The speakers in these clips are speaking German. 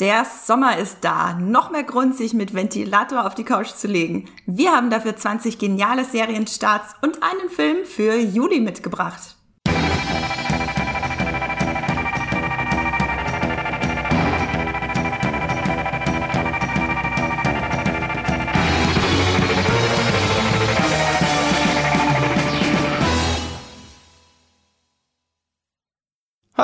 Der Sommer ist da. Noch mehr Grund, sich mit Ventilator auf die Couch zu legen. Wir haben dafür 20 geniale Serienstarts und einen Film für Juli mitgebracht.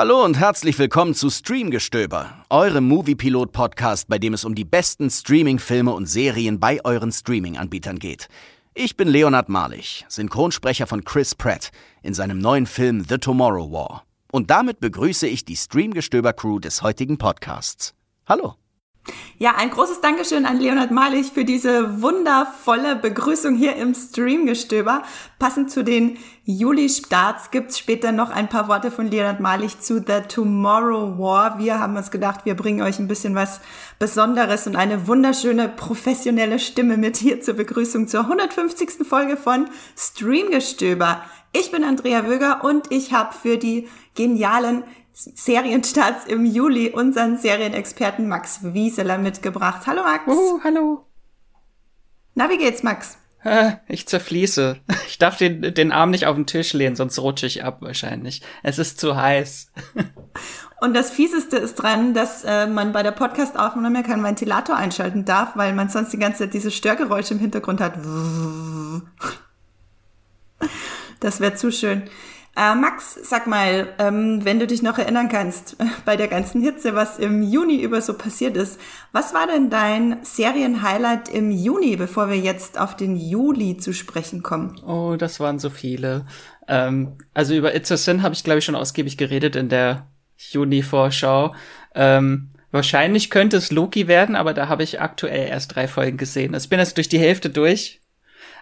Hallo und herzlich willkommen zu Streamgestöber, eurem Moviepilot-Podcast, bei dem es um die besten Streaming-Filme und Serien bei euren Streaming-Anbietern geht. Ich bin Leonard Malich, Synchronsprecher von Chris Pratt in seinem neuen Film The Tomorrow War. Und damit begrüße ich die Streamgestöber-Crew des heutigen Podcasts. Hallo. Ja, ein großes Dankeschön an Leonard Malich für diese wundervolle Begrüßung hier im Streamgestöber. Passend zu den Juli-Starts gibt's später noch ein paar Worte von Leonard Malich zu The Tomorrow War. Wir haben uns gedacht, wir bringen euch ein bisschen was Besonderes und eine wunderschöne professionelle Stimme mit hier zur Begrüßung zur 150. Folge von Streamgestöber. Ich bin Andrea Wöger und ich habe für die genialen Serienstarts im Juli unseren Serienexperten Max Wieseler mitgebracht. Hallo Max. Uh, hallo. Na, wie geht's, Max? Ich zerfließe. Ich darf den, den Arm nicht auf den Tisch lehnen, sonst rutsche ich ab wahrscheinlich. Es ist zu heiß. Und das Fieseste ist dran, dass äh, man bei der Podcast-Aufnahme keinen Ventilator einschalten darf, weil man sonst die ganze Zeit diese Störgeräusche im Hintergrund hat. Das wäre zu schön. Äh, Max, sag mal, ähm, wenn du dich noch erinnern kannst, bei der ganzen Hitze, was im Juni über so passiert ist, was war denn dein Serienhighlight im Juni, bevor wir jetzt auf den Juli zu sprechen kommen? Oh, das waren so viele. Ähm, also über It's a Sin habe ich, glaube ich, schon ausgiebig geredet in der Juni-Vorschau. Ähm, wahrscheinlich könnte es Loki werden, aber da habe ich aktuell erst drei Folgen gesehen. Also ich bin jetzt durch die Hälfte durch.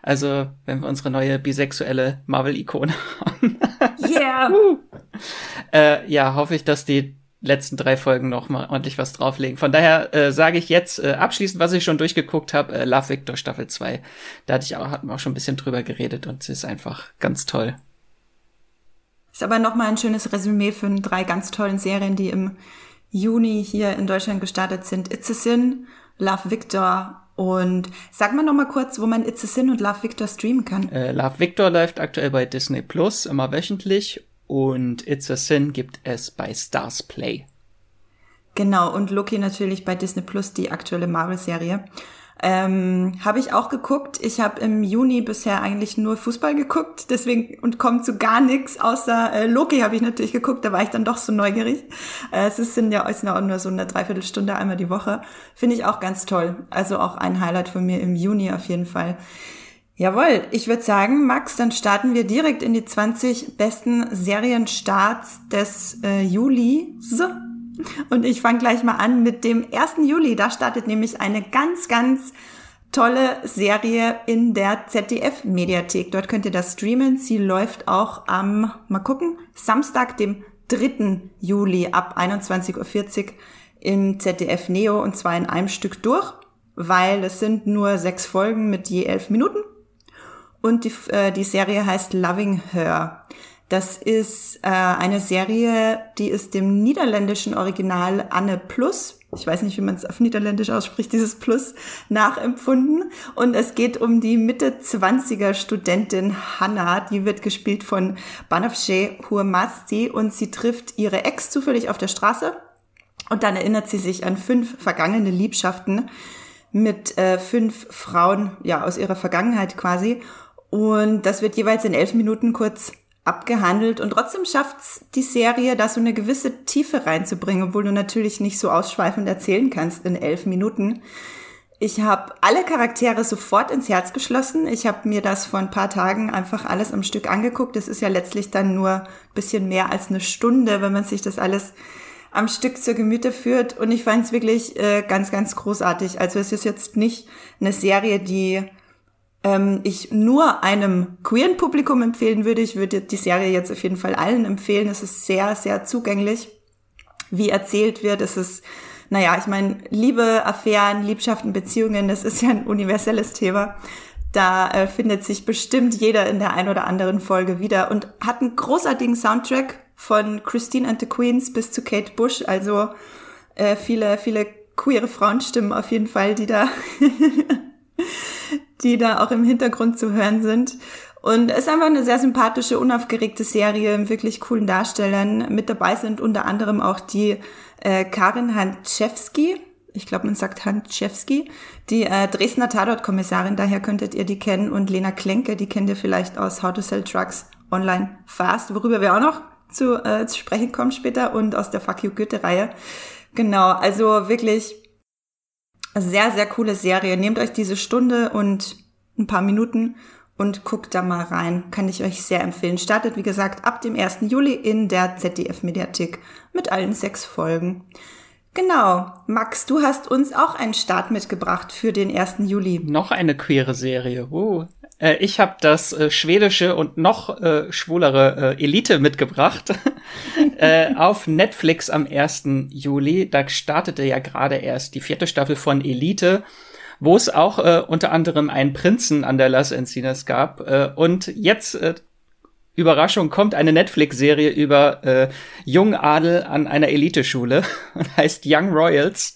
Also, wenn wir unsere neue bisexuelle Marvel-Ikone haben. Yeah! äh, ja, hoffe ich, dass die letzten drei Folgen noch mal ordentlich was drauflegen. Von daher äh, sage ich jetzt äh, abschließend, was ich schon durchgeguckt habe, äh, Love Victor Staffel 2. Da hatte ich auch, hatten wir auch schon ein bisschen drüber geredet und es ist einfach ganz toll. Ist aber noch mal ein schönes Resümee für drei ganz tollen Serien, die im Juni hier in Deutschland gestartet sind. It's a Sin, Love Victor und sag mal noch mal kurz, wo man It's a Sin und Love Victor streamen kann. Äh, Love Victor läuft aktuell bei Disney Plus immer wöchentlich und It's a Sin gibt es bei Stars Play. Genau, und Loki natürlich bei Disney Plus, die aktuelle Marvel-Serie. Ähm, habe ich auch geguckt. Ich habe im Juni bisher eigentlich nur Fußball geguckt, deswegen und kommt zu gar nichts außer äh, Loki habe ich natürlich geguckt. Da war ich dann doch so neugierig. Äh, es sind ja ist auch nur so eine Dreiviertelstunde einmal die Woche. Finde ich auch ganz toll. Also auch ein Highlight von mir im Juni auf jeden Fall. Jawohl, ich würde sagen, Max, dann starten wir direkt in die 20 besten Serienstarts des äh, Juli. Und ich fange gleich mal an mit dem 1. Juli. Da startet nämlich eine ganz, ganz tolle Serie in der ZDF-Mediathek. Dort könnt ihr das streamen. Sie läuft auch am, mal gucken, Samstag, dem 3. Juli ab 21.40 Uhr im ZDF Neo und zwar in einem Stück durch, weil es sind nur sechs Folgen mit je elf Minuten. Und die, äh, die Serie heißt Loving Her. Das ist äh, eine Serie, die ist dem niederländischen Original Anne Plus, ich weiß nicht, wie man es auf Niederländisch ausspricht, dieses Plus, nachempfunden. Und es geht um die Mitte-20er Studentin Hannah, die wird gespielt von Banafshe Huamasti und sie trifft ihre Ex zufällig auf der Straße. Und dann erinnert sie sich an fünf vergangene Liebschaften mit äh, fünf Frauen, ja, aus ihrer Vergangenheit quasi. Und das wird jeweils in elf Minuten kurz abgehandelt und trotzdem schafft's die Serie, da so eine gewisse Tiefe reinzubringen, obwohl du natürlich nicht so ausschweifend erzählen kannst in elf Minuten. Ich habe alle Charaktere sofort ins Herz geschlossen. Ich habe mir das vor ein paar Tagen einfach alles am Stück angeguckt. Das ist ja letztlich dann nur ein bisschen mehr als eine Stunde, wenn man sich das alles am Stück zur Gemüte führt. Und ich fand es wirklich äh, ganz, ganz großartig. Also es ist jetzt nicht eine Serie, die ähm, ich nur einem queeren Publikum empfehlen würde. Ich würde die Serie jetzt auf jeden Fall allen empfehlen. Es ist sehr, sehr zugänglich, wie erzählt wird. Es ist, naja, ich meine, Liebe, Affären, Liebschaften, Beziehungen, das ist ja ein universelles Thema. Da äh, findet sich bestimmt jeder in der ein oder anderen Folge wieder und hat einen großartigen Soundtrack von Christine and the Queens bis zu Kate Bush. Also äh, viele, viele queere Frauenstimmen auf jeden Fall, die da, die da auch im Hintergrund zu hören sind. Und es ist einfach eine sehr sympathische, unaufgeregte Serie mit wirklich coolen Darstellern. Mit dabei sind unter anderem auch die äh, Karin Hanczewski, ich glaube, man sagt Hanczewski, die äh, Dresdner Tatort-Kommissarin, daher könntet ihr die kennen, und Lena Klenke, die kennt ihr vielleicht aus How to Sell Trucks Online Fast, worüber wir auch noch zu, äh, zu sprechen kommen später, und aus der Fuck You Goethe-Reihe. Genau, also wirklich sehr, sehr coole Serie. Nehmt euch diese Stunde und ein paar Minuten und guckt da mal rein. Kann ich euch sehr empfehlen. Startet, wie gesagt, ab dem 1. Juli in der ZDF-Mediathek mit allen sechs Folgen. Genau. Max, du hast uns auch einen Start mitgebracht für den 1. Juli. Noch eine queere Serie. Uh. Äh, ich habe das äh, schwedische und noch äh, schwulere äh, Elite mitgebracht. äh, auf Netflix am 1. Juli. Da startete ja gerade erst die vierte Staffel von Elite wo es auch äh, unter anderem einen Prinzen an der Las Encinas gab. Äh, und jetzt äh, Überraschung, kommt eine Netflix-Serie über äh, Jungadel an einer Eliteschule und heißt Young Royals.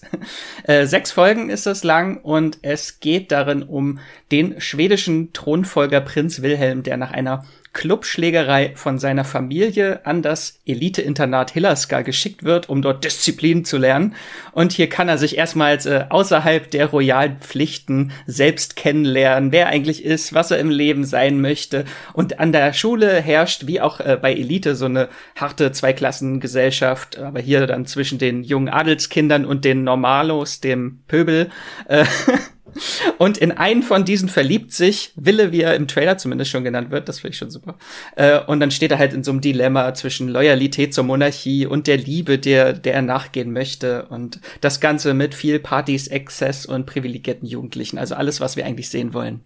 Äh, sechs Folgen ist das lang und es geht darin um den schwedischen Thronfolger Prinz Wilhelm, der nach einer Clubschlägerei von seiner Familie an das Elite-Internat Hillerska geschickt wird, um dort Disziplin zu lernen. Und hier kann er sich erstmals äh, außerhalb der royalen Pflichten selbst kennenlernen, wer eigentlich ist, was er im Leben sein möchte. Und an der Schule herrscht, wie auch äh, bei Elite, so eine harte Zweiklassengesellschaft, aber hier dann zwischen den jungen Adelskindern und den Normalos, dem Pöbel. Äh, Und in einen von diesen verliebt sich Wille, wie er im Trailer zumindest schon genannt wird. Das finde ich schon super. Äh, und dann steht er halt in so einem Dilemma zwischen Loyalität zur Monarchie und der Liebe, der, der er nachgehen möchte. Und das Ganze mit viel Partys, Exzess und privilegierten Jugendlichen. Also alles, was wir eigentlich sehen wollen.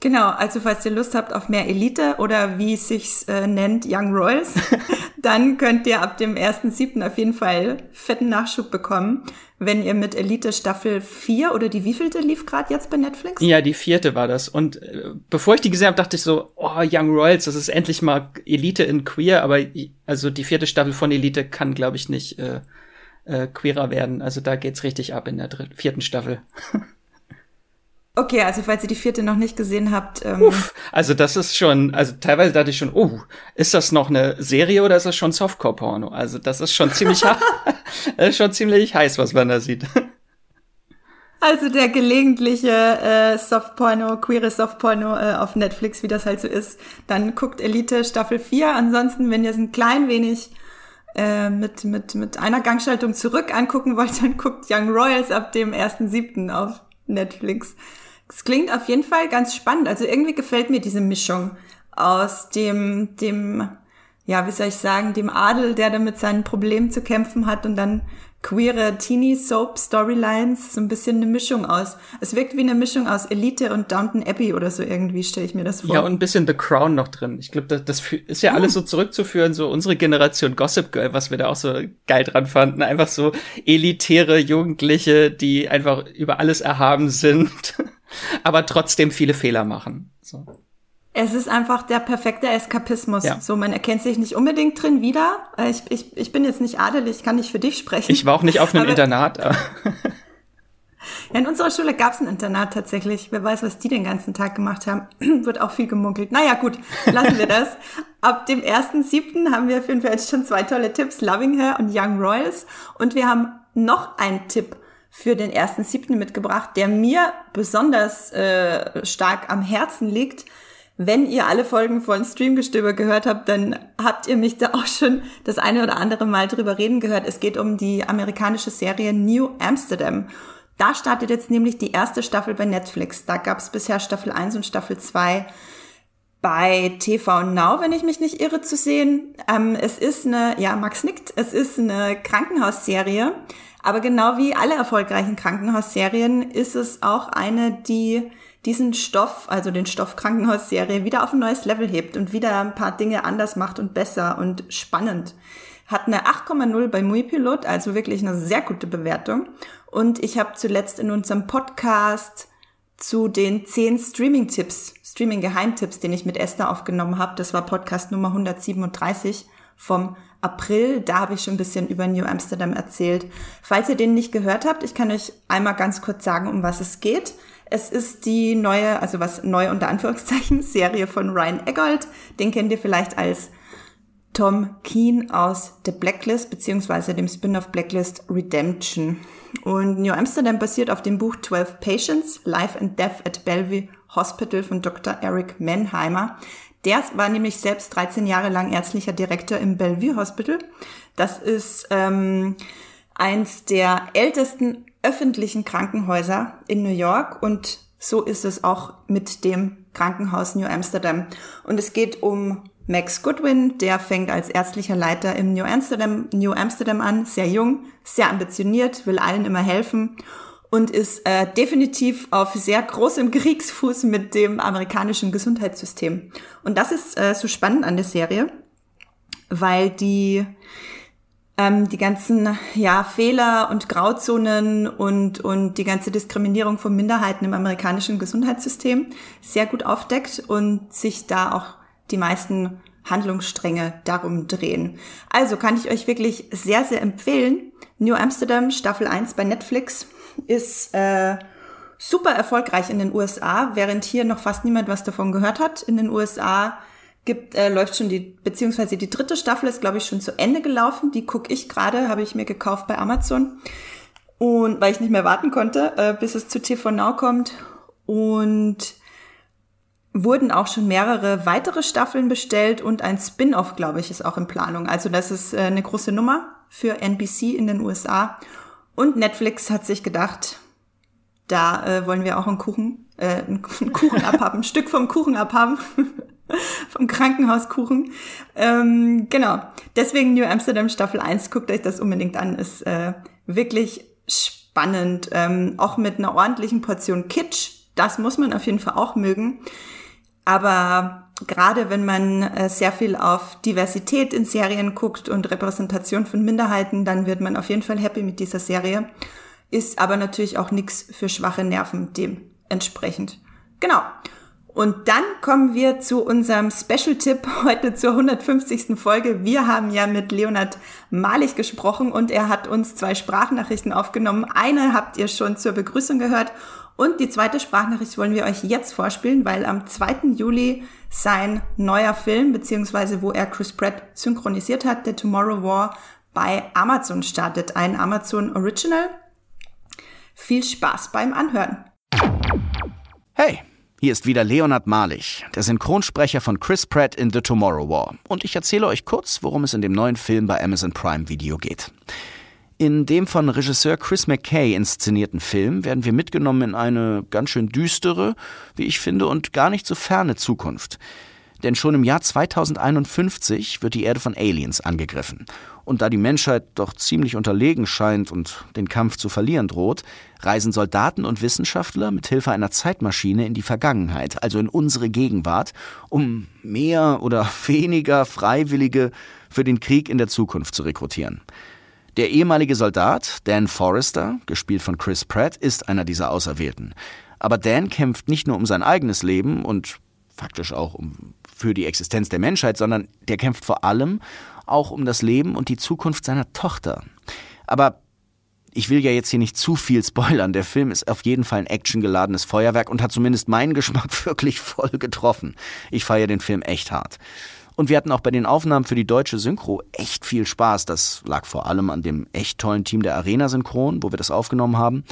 Genau, also falls ihr Lust habt auf mehr Elite oder wie es sich äh, nennt, Young Royals, dann könnt ihr ab dem 1.7. auf jeden Fall fetten Nachschub bekommen, wenn ihr mit Elite Staffel 4 oder die wievielte lief gerade jetzt bei Netflix? Ja, die vierte war das. Und äh, bevor ich die gesehen habe, dachte ich so, oh, Young Royals, das ist endlich mal Elite in Queer, aber also die vierte Staffel von Elite kann, glaube ich, nicht äh, äh, queerer werden. Also da geht's richtig ab in der vierten Staffel. Okay, also falls ihr die vierte noch nicht gesehen habt. Ähm Uff, also das ist schon, also teilweise dachte ich schon, oh, ist das noch eine Serie oder ist das schon Softcore-Porno? Also das ist schon ziemlich, das ist schon ziemlich heiß, was man da sieht. Also der gelegentliche äh, Softporno, queere Softporno äh, auf Netflix, wie das halt so ist. Dann guckt Elite Staffel 4. Ansonsten, wenn ihr es ein klein wenig äh, mit, mit, mit einer Gangschaltung zurück angucken wollt, dann guckt Young Royals ab dem 1.7. auf Netflix. Es klingt auf jeden Fall ganz spannend. Also irgendwie gefällt mir diese Mischung aus dem, dem, ja, wie soll ich sagen, dem Adel, der da mit seinen Problemen zu kämpfen hat und dann queere Teenie-Soap-Storylines, so ein bisschen eine Mischung aus. Es wirkt wie eine Mischung aus Elite und Downton Abbey oder so irgendwie, stelle ich mir das vor. Ja, und ein bisschen The Crown noch drin. Ich glaube, das, das ist ja alles so zurückzuführen, so unsere Generation Gossip Girl, was wir da auch so geil dran fanden. Einfach so elitäre Jugendliche, die einfach über alles erhaben sind. aber trotzdem viele Fehler machen. So. Es ist einfach der perfekte Eskapismus. Ja. So, man erkennt sich nicht unbedingt drin wieder. Äh, ich, ich, ich bin jetzt nicht adelig, kann nicht für dich sprechen. Ich war auch nicht auf einem aber, Internat. ja, in unserer Schule gab es ein Internat tatsächlich. Wer weiß, was die den ganzen Tag gemacht haben. Wird auch viel gemunkelt. Naja, gut, lassen wir das. Ab dem 1.7. haben wir auf jeden Fall jetzt schon zwei tolle Tipps. Loving Her und Young Royals. Und wir haben noch einen Tipp für den ersten siebten mitgebracht, der mir besonders äh, stark am Herzen liegt. Wenn ihr alle Folgen von Streamgestöber gehört habt, dann habt ihr mich da auch schon das eine oder andere Mal drüber reden gehört. Es geht um die amerikanische Serie New Amsterdam. Da startet jetzt nämlich die erste Staffel bei Netflix. Da gab es bisher Staffel 1 und Staffel 2 bei TV Now, wenn ich mich nicht irre, zu sehen. Ähm, es ist eine, ja, Max nickt, es ist eine Krankenhausserie aber genau wie alle erfolgreichen Krankenhausserien ist es auch eine, die diesen Stoff, also den Stoff Krankenhausserie, wieder auf ein neues Level hebt und wieder ein paar Dinge anders macht und besser und spannend. Hat eine 8,0 bei Muipilot, also wirklich eine sehr gute Bewertung. Und ich habe zuletzt in unserem Podcast zu den 10 Streaming-Tipps, Streaming-Geheimtipps, den ich mit Esther aufgenommen habe, das war Podcast Nummer 137 vom April. Da habe ich schon ein bisschen über New Amsterdam erzählt. Falls ihr den nicht gehört habt, ich kann euch einmal ganz kurz sagen, um was es geht. Es ist die neue, also was neu unter Anführungszeichen, Serie von Ryan Eggold. Den kennt ihr vielleicht als Tom Keen aus The Blacklist beziehungsweise dem Spin-off Blacklist Redemption. Und New Amsterdam basiert auf dem Buch 12 Patients, Life and Death at Bellevue Hospital von Dr. Eric Mannheimer. Der war nämlich selbst 13 Jahre lang ärztlicher Direktor im Bellevue Hospital. Das ist ähm, eins der ältesten öffentlichen Krankenhäuser in New York und so ist es auch mit dem Krankenhaus New Amsterdam. Und es geht um Max Goodwin, der fängt als ärztlicher Leiter im New Amsterdam, New Amsterdam an, sehr jung, sehr ambitioniert, will allen immer helfen und ist äh, definitiv auf sehr großem Kriegsfuß mit dem amerikanischen Gesundheitssystem. Und das ist äh, so spannend an der Serie, weil die ähm, die ganzen ja Fehler und Grauzonen und und die ganze Diskriminierung von Minderheiten im amerikanischen Gesundheitssystem sehr gut aufdeckt und sich da auch die meisten Handlungsstränge darum drehen. Also kann ich euch wirklich sehr, sehr empfehlen. New Amsterdam Staffel 1 bei Netflix ist äh, super erfolgreich in den USA, während hier noch fast niemand was davon gehört hat. In den USA gibt, äh, läuft schon die, beziehungsweise die dritte Staffel ist, glaube ich, schon zu Ende gelaufen. Die gucke ich gerade, habe ich mir gekauft bei Amazon. Und weil ich nicht mehr warten konnte, äh, bis es zu TV Now kommt. Und wurden auch schon mehrere weitere Staffeln bestellt und ein Spin-off, glaube ich, ist auch in Planung. Also das ist äh, eine große Nummer für NBC in den USA. Und Netflix hat sich gedacht, da äh, wollen wir auch einen Kuchen, äh, einen Kuchen abhaben, ein Stück vom Kuchen abhaben. vom Krankenhauskuchen. Ähm, genau. Deswegen New Amsterdam Staffel 1, guckt euch das unbedingt an. Ist äh, wirklich spannend. Ähm, auch mit einer ordentlichen Portion Kitsch. Das muss man auf jeden Fall auch mögen. Aber gerade wenn man äh, sehr viel auf Diversität in Serien guckt und Repräsentation von Minderheiten, dann wird man auf jeden Fall happy mit dieser Serie. Ist aber natürlich auch nichts für schwache Nerven dementsprechend. Genau. Und dann kommen wir zu unserem Special-Tipp heute zur 150. Folge. Wir haben ja mit Leonard Malig gesprochen und er hat uns zwei Sprachnachrichten aufgenommen. Eine habt ihr schon zur Begrüßung gehört und die zweite Sprachnachricht wollen wir euch jetzt vorspielen, weil am 2. Juli sein neuer Film, beziehungsweise wo er Chris Pratt synchronisiert hat, The Tomorrow War, bei Amazon startet. Ein Amazon Original. Viel Spaß beim Anhören. Hey, hier ist wieder Leonard Malich, der Synchronsprecher von Chris Pratt in The Tomorrow War. Und ich erzähle euch kurz, worum es in dem neuen Film bei Amazon Prime Video geht. In dem von Regisseur Chris McKay inszenierten Film werden wir mitgenommen in eine ganz schön düstere, wie ich finde, und gar nicht so ferne Zukunft. Denn schon im Jahr 2051 wird die Erde von Aliens angegriffen. Und da die Menschheit doch ziemlich unterlegen scheint und den Kampf zu verlieren droht, reisen Soldaten und Wissenschaftler mit Hilfe einer Zeitmaschine in die Vergangenheit, also in unsere Gegenwart, um mehr oder weniger Freiwillige für den Krieg in der Zukunft zu rekrutieren. Der ehemalige Soldat, Dan Forrester, gespielt von Chris Pratt, ist einer dieser Auserwählten. Aber Dan kämpft nicht nur um sein eigenes Leben und faktisch auch um, für die Existenz der Menschheit, sondern der kämpft vor allem auch um das Leben und die Zukunft seiner Tochter. Aber ich will ja jetzt hier nicht zu viel spoilern. Der Film ist auf jeden Fall ein actiongeladenes Feuerwerk und hat zumindest meinen Geschmack wirklich voll getroffen. Ich feiere den Film echt hart. Und wir hatten auch bei den Aufnahmen für die deutsche Synchro echt viel Spaß. Das lag vor allem an dem echt tollen Team der Arena Synchron, wo wir das aufgenommen haben.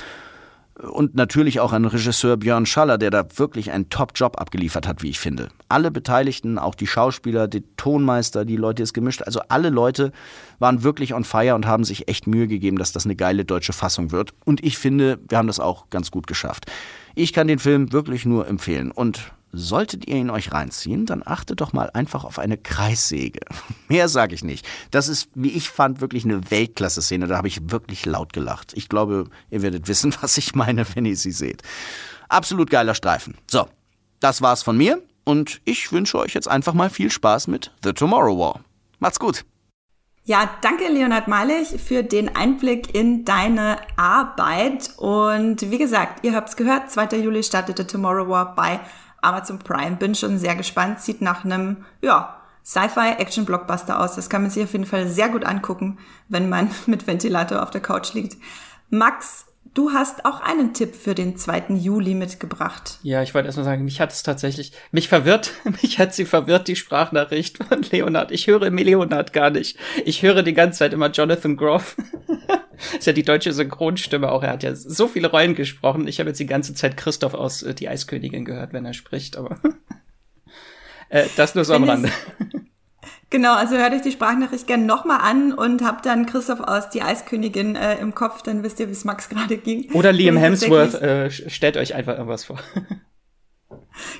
Und natürlich auch an Regisseur Björn Schaller, der da wirklich einen Top-Job abgeliefert hat, wie ich finde. Alle Beteiligten, auch die Schauspieler, die Tonmeister, die Leute, die es gemischt, also alle Leute waren wirklich on fire und haben sich echt Mühe gegeben, dass das eine geile deutsche Fassung wird. Und ich finde, wir haben das auch ganz gut geschafft. Ich kann den Film wirklich nur empfehlen. Und Solltet ihr ihn euch reinziehen, dann achtet doch mal einfach auf eine Kreissäge. Mehr sage ich nicht. Das ist, wie ich fand, wirklich eine Weltklasse-Szene. Da habe ich wirklich laut gelacht. Ich glaube, ihr werdet wissen, was ich meine, wenn ihr sie seht. Absolut geiler Streifen. So, das war's von mir und ich wünsche euch jetzt einfach mal viel Spaß mit The Tomorrow War. Macht's gut. Ja, danke Leonhard Malich für den Einblick in deine Arbeit. Und wie gesagt, ihr habt's gehört, 2. Juli startete Tomorrow War bei Amazon Prime. Bin schon sehr gespannt. Sieht nach einem, ja, Sci-Fi-Action-Blockbuster aus. Das kann man sich auf jeden Fall sehr gut angucken, wenn man mit Ventilator auf der Couch liegt. Max, du hast auch einen Tipp für den 2. Juli mitgebracht. Ja, ich wollte erstmal sagen, mich hat es tatsächlich, mich verwirrt, mich hat sie verwirrt, die Sprachnachricht von Leonard. Ich höre Leonard gar nicht. Ich höre die ganze Zeit immer Jonathan Groff. ist ja die deutsche Synchronstimme auch. Er hat ja so viele Rollen gesprochen. Ich habe jetzt die ganze Zeit Christoph aus äh, Die Eiskönigin gehört, wenn er spricht, aber äh, das nur so am Rande. Genau, also hört euch die Sprachnachricht gerne nochmal an und habt dann Christoph aus Die Eiskönigin äh, im Kopf, dann wisst ihr, wie es Max gerade ging. Oder Liam Hemsworth, äh, stellt euch einfach irgendwas vor.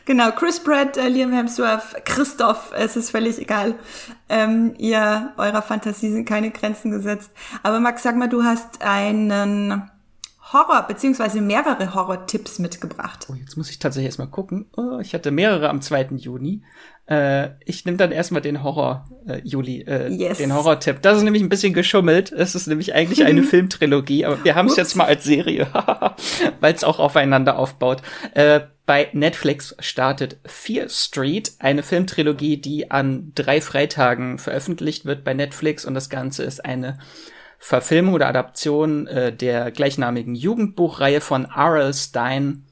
Genau, Chris Pratt, äh, Liam Hemsworth, Christoph, es ist völlig egal. Ähm, ihr, eurer Fantasie sind keine Grenzen gesetzt. Aber Max, sag mal, du hast einen Horror, beziehungsweise mehrere Horror-Tipps mitgebracht. Oh, jetzt muss ich tatsächlich erstmal gucken. Oh, ich hatte mehrere am 2. Juni. Äh, ich nehme dann erstmal den Horror, äh, Juli, äh, yes. den Horror-Tipp. Das ist nämlich ein bisschen geschummelt. Es ist nämlich eigentlich eine Filmtrilogie, aber wir haben es jetzt mal als Serie, weil es auch aufeinander aufbaut. Äh, bei Netflix startet Fear Street, eine Filmtrilogie, die an drei Freitagen veröffentlicht wird bei Netflix und das Ganze ist eine Verfilmung oder Adaption äh, der gleichnamigen Jugendbuchreihe von R.L. Stein.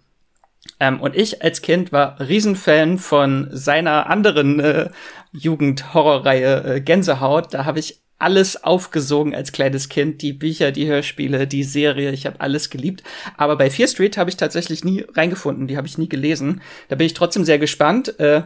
Ähm, und ich als Kind war Riesenfan von seiner anderen äh, Jugendhorrorreihe äh, Gänsehaut. Da habe ich alles aufgesogen als kleines Kind, die Bücher, die Hörspiele, die Serie, ich habe alles geliebt. Aber bei Fear Street habe ich tatsächlich nie reingefunden, die habe ich nie gelesen. Da bin ich trotzdem sehr gespannt. Äh,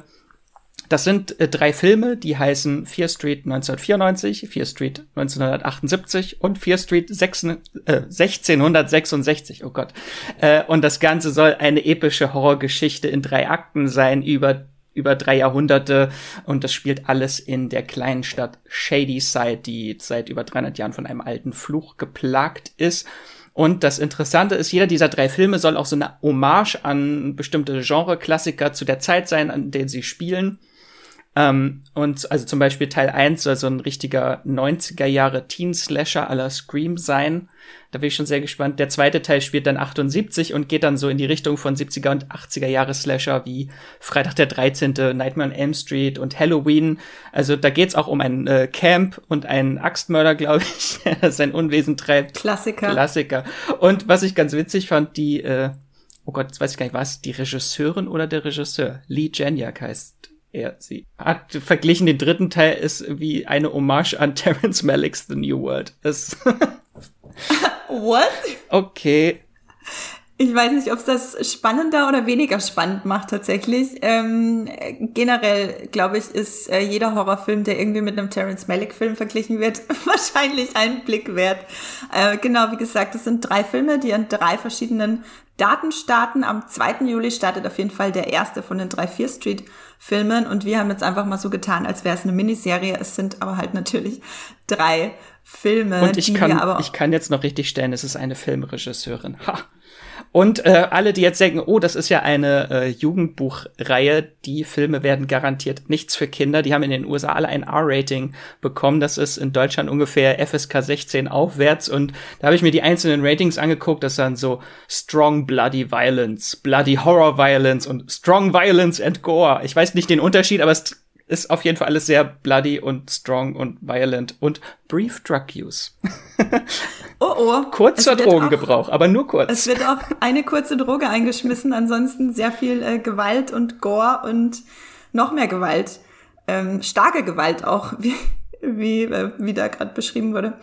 das sind äh, drei Filme, die heißen Fear Street 1994, Fear Street 1978 und Fear Street 6, äh, 1666. Oh Gott. Äh, und das Ganze soll eine epische Horrorgeschichte in drei Akten sein über über drei Jahrhunderte und das spielt alles in der kleinen Stadt Shadyside, die seit über 300 Jahren von einem alten Fluch geplagt ist. Und das Interessante ist, jeder dieser drei Filme soll auch so eine Hommage an bestimmte Genre-Klassiker zu der Zeit sein, an denen sie spielen. Ähm, und also zum Beispiel Teil 1 soll so ein richtiger 90er Jahre Teen-Slasher aller Scream sein. Da bin ich schon sehr gespannt. Der zweite Teil spielt dann 78 und geht dann so in die Richtung von 70er und 80er Jahre Slasher wie Freitag der 13., Nightmare on Elm Street und Halloween. Also da geht's auch um ein äh, Camp und einen Axtmörder, glaube ich, der sein Unwesen treibt. Klassiker. Klassiker. Und was ich ganz witzig fand, die, äh, oh Gott, jetzt weiß ich gar nicht, was, die Regisseurin oder der Regisseur? Lee Janiak heißt er sie hat verglichen, den dritten Teil ist wie eine Hommage an Terence Malick's The New World. What? Okay. Ich weiß nicht, ob es das spannender oder weniger spannend macht tatsächlich. Ähm, generell, glaube ich, ist äh, jeder Horrorfilm, der irgendwie mit einem Terence Malick-Film verglichen wird, wahrscheinlich einen Blick wert. Äh, genau, wie gesagt, es sind drei Filme, die an drei verschiedenen Daten starten. Am 2. Juli startet auf jeden Fall der erste von den drei Fear Street Filmen und wir haben jetzt einfach mal so getan, als wäre es eine Miniserie. Es sind aber halt natürlich drei Filme. Und ich kann, ich kann jetzt noch richtig stellen, es ist eine Filmregisseurin. Ha. Und äh, alle, die jetzt denken, oh, das ist ja eine äh, Jugendbuchreihe, die Filme werden garantiert nichts für Kinder. Die haben in den USA alle ein R-Rating bekommen. Das ist in Deutschland ungefähr FSK 16 aufwärts. Und da habe ich mir die einzelnen Ratings angeguckt. Das sind so Strong Bloody Violence, Bloody Horror Violence und Strong Violence and Gore. Ich weiß nicht den Unterschied, aber es ist auf jeden Fall alles sehr bloody und strong und violent und brief drug use. oh oh. Kurzer Drogengebrauch, auch, aber nur kurz. Es wird auch eine kurze Droge eingeschmissen, ansonsten sehr viel äh, Gewalt und Gore und noch mehr Gewalt. Ähm, starke Gewalt auch, wie, wie, äh, wie da gerade beschrieben wurde.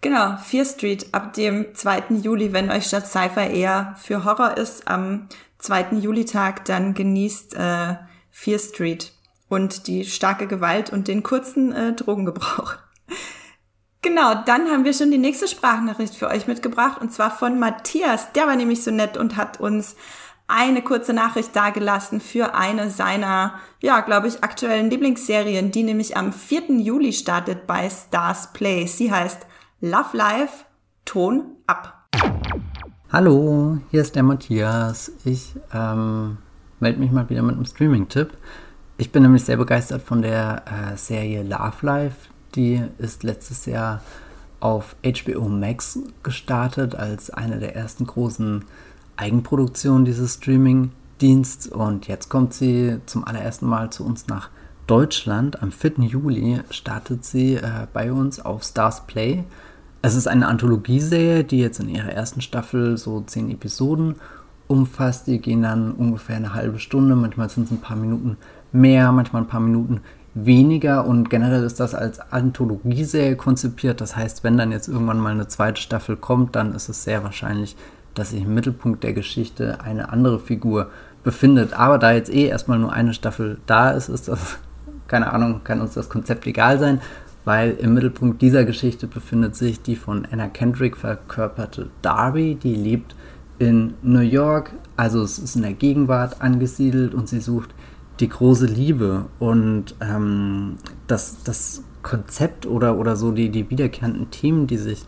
Genau, Fear Street ab dem 2. Juli, wenn euch statt Cypher eher für Horror ist, am 2. Julitag, dann genießt äh, Fear Street und die starke Gewalt und den kurzen äh, Drogengebrauch. Genau, dann haben wir schon die nächste Sprachnachricht für euch mitgebracht und zwar von Matthias. Der war nämlich so nett und hat uns eine kurze Nachricht dargelassen für eine seiner, ja, glaube ich, aktuellen Lieblingsserien, die nämlich am 4. Juli startet bei Stars Play. Sie heißt Love Life, Ton ab. Hallo, hier ist der Matthias. Ich ähm, melde mich mal wieder mit einem Streaming-Tipp. Ich bin nämlich sehr begeistert von der äh, Serie Love Life. Die ist letztes Jahr auf HBO Max gestartet als eine der ersten großen Eigenproduktionen dieses Streaming-Diensts und jetzt kommt sie zum allerersten Mal zu uns nach Deutschland. Am 4. Juli startet sie äh, bei uns auf Stars Play. Es ist eine Anthologieserie, die jetzt in ihrer ersten Staffel so zehn Episoden umfasst. Die gehen dann ungefähr eine halbe Stunde, manchmal sind es ein paar Minuten mehr, manchmal ein paar Minuten weniger und generell ist das als Anthologieserie konzipiert. Das heißt, wenn dann jetzt irgendwann mal eine zweite Staffel kommt, dann ist es sehr wahrscheinlich, dass sich im Mittelpunkt der Geschichte eine andere Figur befindet. Aber da jetzt eh erstmal nur eine Staffel da ist, ist das, keine Ahnung, kann uns das Konzept egal sein, weil im Mittelpunkt dieser Geschichte befindet sich die von Anna Kendrick verkörperte Darby, die lebt in New York, also es ist in der Gegenwart angesiedelt und sie sucht die große Liebe und ähm, das, das Konzept oder, oder so die, die wiederkehrenden Themen, die sich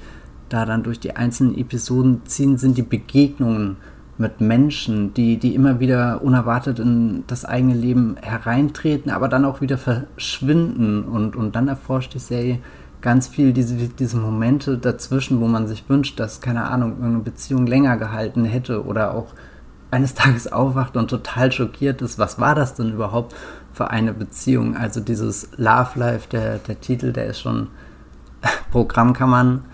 da dann durch die einzelnen Episoden ziehen, sind die Begegnungen mit Menschen, die, die immer wieder unerwartet in das eigene Leben hereintreten, aber dann auch wieder verschwinden. Und, und dann erforscht die Serie ganz viel diese, diese Momente dazwischen, wo man sich wünscht, dass, keine Ahnung, eine Beziehung länger gehalten hätte oder auch eines Tages aufwacht und total schockiert ist, was war das denn überhaupt für eine Beziehung? Also dieses Love Life, der, der Titel, der ist schon Programm, kann man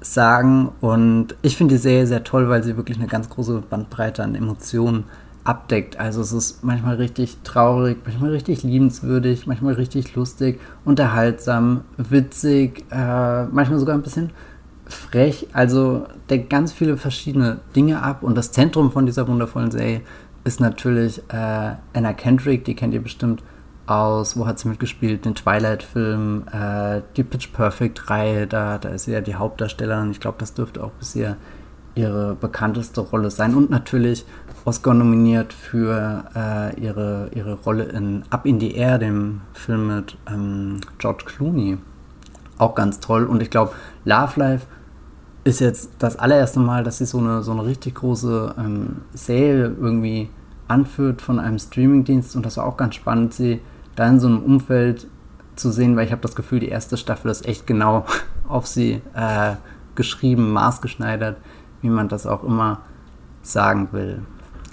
sagen. Und ich finde die Serie sehr toll, weil sie wirklich eine ganz große Bandbreite an Emotionen abdeckt. Also es ist manchmal richtig traurig, manchmal richtig liebenswürdig, manchmal richtig lustig, unterhaltsam, witzig, äh, manchmal sogar ein bisschen frech. Also deckt ganz viele verschiedene Dinge ab. Und das Zentrum von dieser wundervollen Serie ist natürlich äh, Anna Kendrick, die kennt ihr bestimmt aus, wo hat sie mitgespielt? Den Twilight-Film, äh, die Pitch Perfect-Reihe, da, da ist sie ja die Hauptdarstellerin. Ich glaube, das dürfte auch bisher ihre bekannteste Rolle sein. Und natürlich Oscar nominiert für äh, ihre, ihre Rolle in Up in the Air, dem Film mit ähm, George Clooney. Auch ganz toll. Und ich glaube, Love Life ist jetzt das allererste Mal, dass sie so eine, so eine richtig große ähm, Serie irgendwie anführt von einem Streamingdienst. Und das war auch ganz spannend, sie da in so einem Umfeld zu sehen, weil ich habe das Gefühl, die erste Staffel ist echt genau auf sie äh, geschrieben, maßgeschneidert, wie man das auch immer sagen will.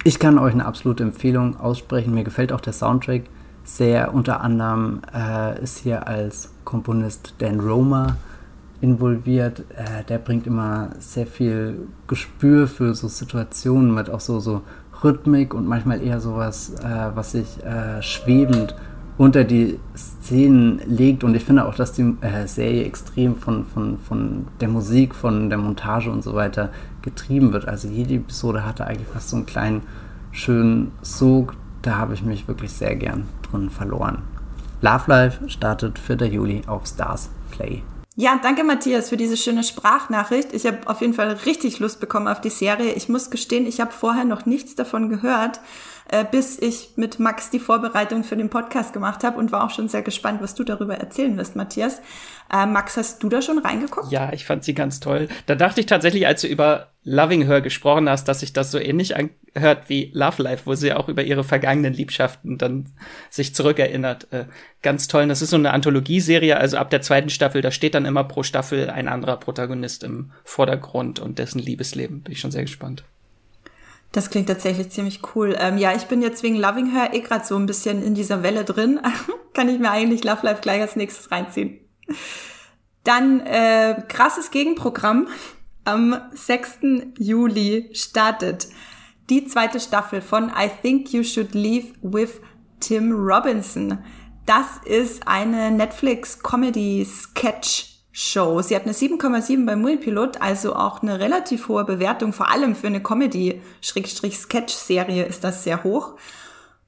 Ich kann euch eine absolute Empfehlung aussprechen. Mir gefällt auch der Soundtrack sehr. Unter anderem äh, ist hier als Komponist Dan Roma involviert. Äh, der bringt immer sehr viel Gespür für so Situationen mit, auch so, so Rhythmik und manchmal eher sowas, äh, was sich äh, schwebend unter die Szenen legt. Und ich finde auch, dass die äh, Serie extrem von, von, von der Musik, von der Montage und so weiter getrieben wird. Also jede Episode hatte eigentlich fast so einen kleinen, schönen Sog. Da habe ich mich wirklich sehr gern drin verloren. Love Life startet 4. Juli auf Stars Play. Ja, danke Matthias für diese schöne Sprachnachricht. Ich habe auf jeden Fall richtig Lust bekommen auf die Serie. Ich muss gestehen, ich habe vorher noch nichts davon gehört äh, bis ich mit Max die Vorbereitung für den Podcast gemacht habe und war auch schon sehr gespannt, was du darüber erzählen wirst, Matthias. Äh, Max, hast du da schon reingeguckt? Ja, ich fand sie ganz toll. Da dachte ich tatsächlich, als du über Loving Her gesprochen hast, dass sich das so ähnlich anhört wie Love Life, wo sie auch über ihre vergangenen Liebschaften dann sich zurückerinnert. Äh, ganz toll. Das ist so eine Anthologieserie, also ab der zweiten Staffel, da steht dann immer pro Staffel ein anderer Protagonist im Vordergrund und dessen Liebesleben. Bin ich schon sehr gespannt. Das klingt tatsächlich ziemlich cool. Ähm, ja, ich bin jetzt wegen Loving Her eh gerade so ein bisschen in dieser Welle drin. Kann ich mir eigentlich Love Life gleich als nächstes reinziehen. Dann äh, krasses Gegenprogramm. Am 6. Juli startet die zweite Staffel von I Think You Should Leave with Tim Robinson. Das ist eine Netflix-Comedy-Sketch- Show. Sie hat eine 7,7 beim Moviepilot, also auch eine relativ hohe Bewertung, vor allem für eine Comedy-Sketch-Serie ist das sehr hoch.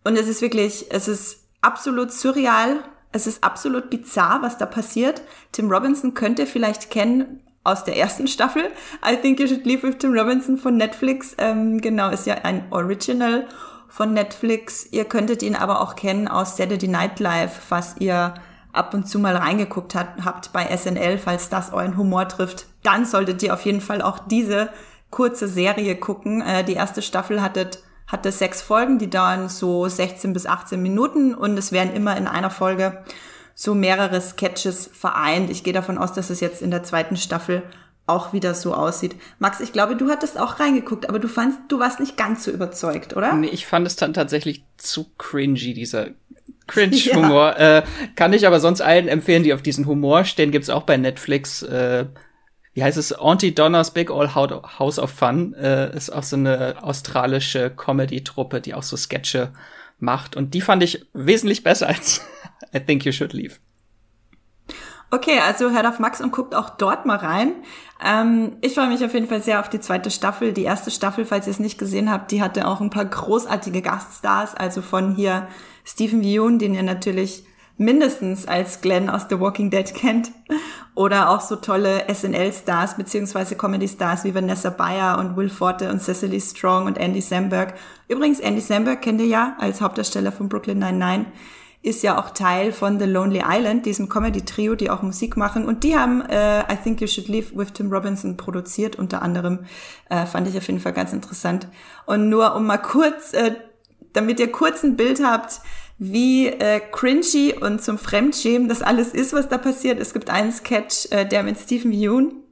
Und es ist wirklich, es ist absolut surreal, es ist absolut bizarr, was da passiert. Tim Robinson könnt ihr vielleicht kennen aus der ersten Staffel. I Think You Should Leave with Tim Robinson von Netflix. Ähm, genau, ist ja ein Original von Netflix. Ihr könntet ihn aber auch kennen aus Saturday Night Live, was ihr ab und zu mal reingeguckt hat, habt bei SNL, falls das euren Humor trifft, dann solltet ihr auf jeden Fall auch diese kurze Serie gucken. Äh, die erste Staffel hattet, hatte sechs Folgen, die dauern so 16 bis 18 Minuten und es werden immer in einer Folge so mehrere Sketches vereint. Ich gehe davon aus, dass es jetzt in der zweiten Staffel auch wieder so aussieht. Max, ich glaube, du hattest auch reingeguckt, aber du fandst, du warst nicht ganz so überzeugt, oder? Nee, ich fand es dann tatsächlich zu cringy, dieser Cringe-Humor. Ja. Äh, kann ich aber sonst allen empfehlen, die auf diesen Humor stehen. Gibt's auch bei Netflix. Äh, wie heißt es? Auntie Donna's Big All House of Fun. Äh, ist auch so eine australische Comedy-Truppe, die auch so Sketche macht. Und die fand ich wesentlich besser als I Think You Should Leave. Okay, also hört auf Max und guckt auch dort mal rein. Ähm, ich freue mich auf jeden Fall sehr auf die zweite Staffel. Die erste Staffel, falls ihr es nicht gesehen habt, die hatte auch ein paar großartige Gaststars. Also von hier Stephen Yeun, den ihr natürlich mindestens als Glenn aus The Walking Dead kennt. Oder auch so tolle SNL-Stars beziehungsweise Comedy-Stars wie Vanessa Bayer und Will Forte und Cecily Strong und Andy Samberg. Übrigens, Andy Samberg kennt ihr ja als Hauptdarsteller von Brooklyn Nine-Nine ist ja auch Teil von The Lonely Island, diesem Comedy-Trio, die auch Musik machen. Und die haben äh, I Think You Should Leave with Tim Robinson produziert, unter anderem. Äh, fand ich auf jeden Fall ganz interessant. Und nur um mal kurz, äh, damit ihr kurz ein Bild habt, wie äh, cringy und zum Fremdschämen das alles ist, was da passiert. Es gibt einen Sketch, äh, der mit Stephen Yeun,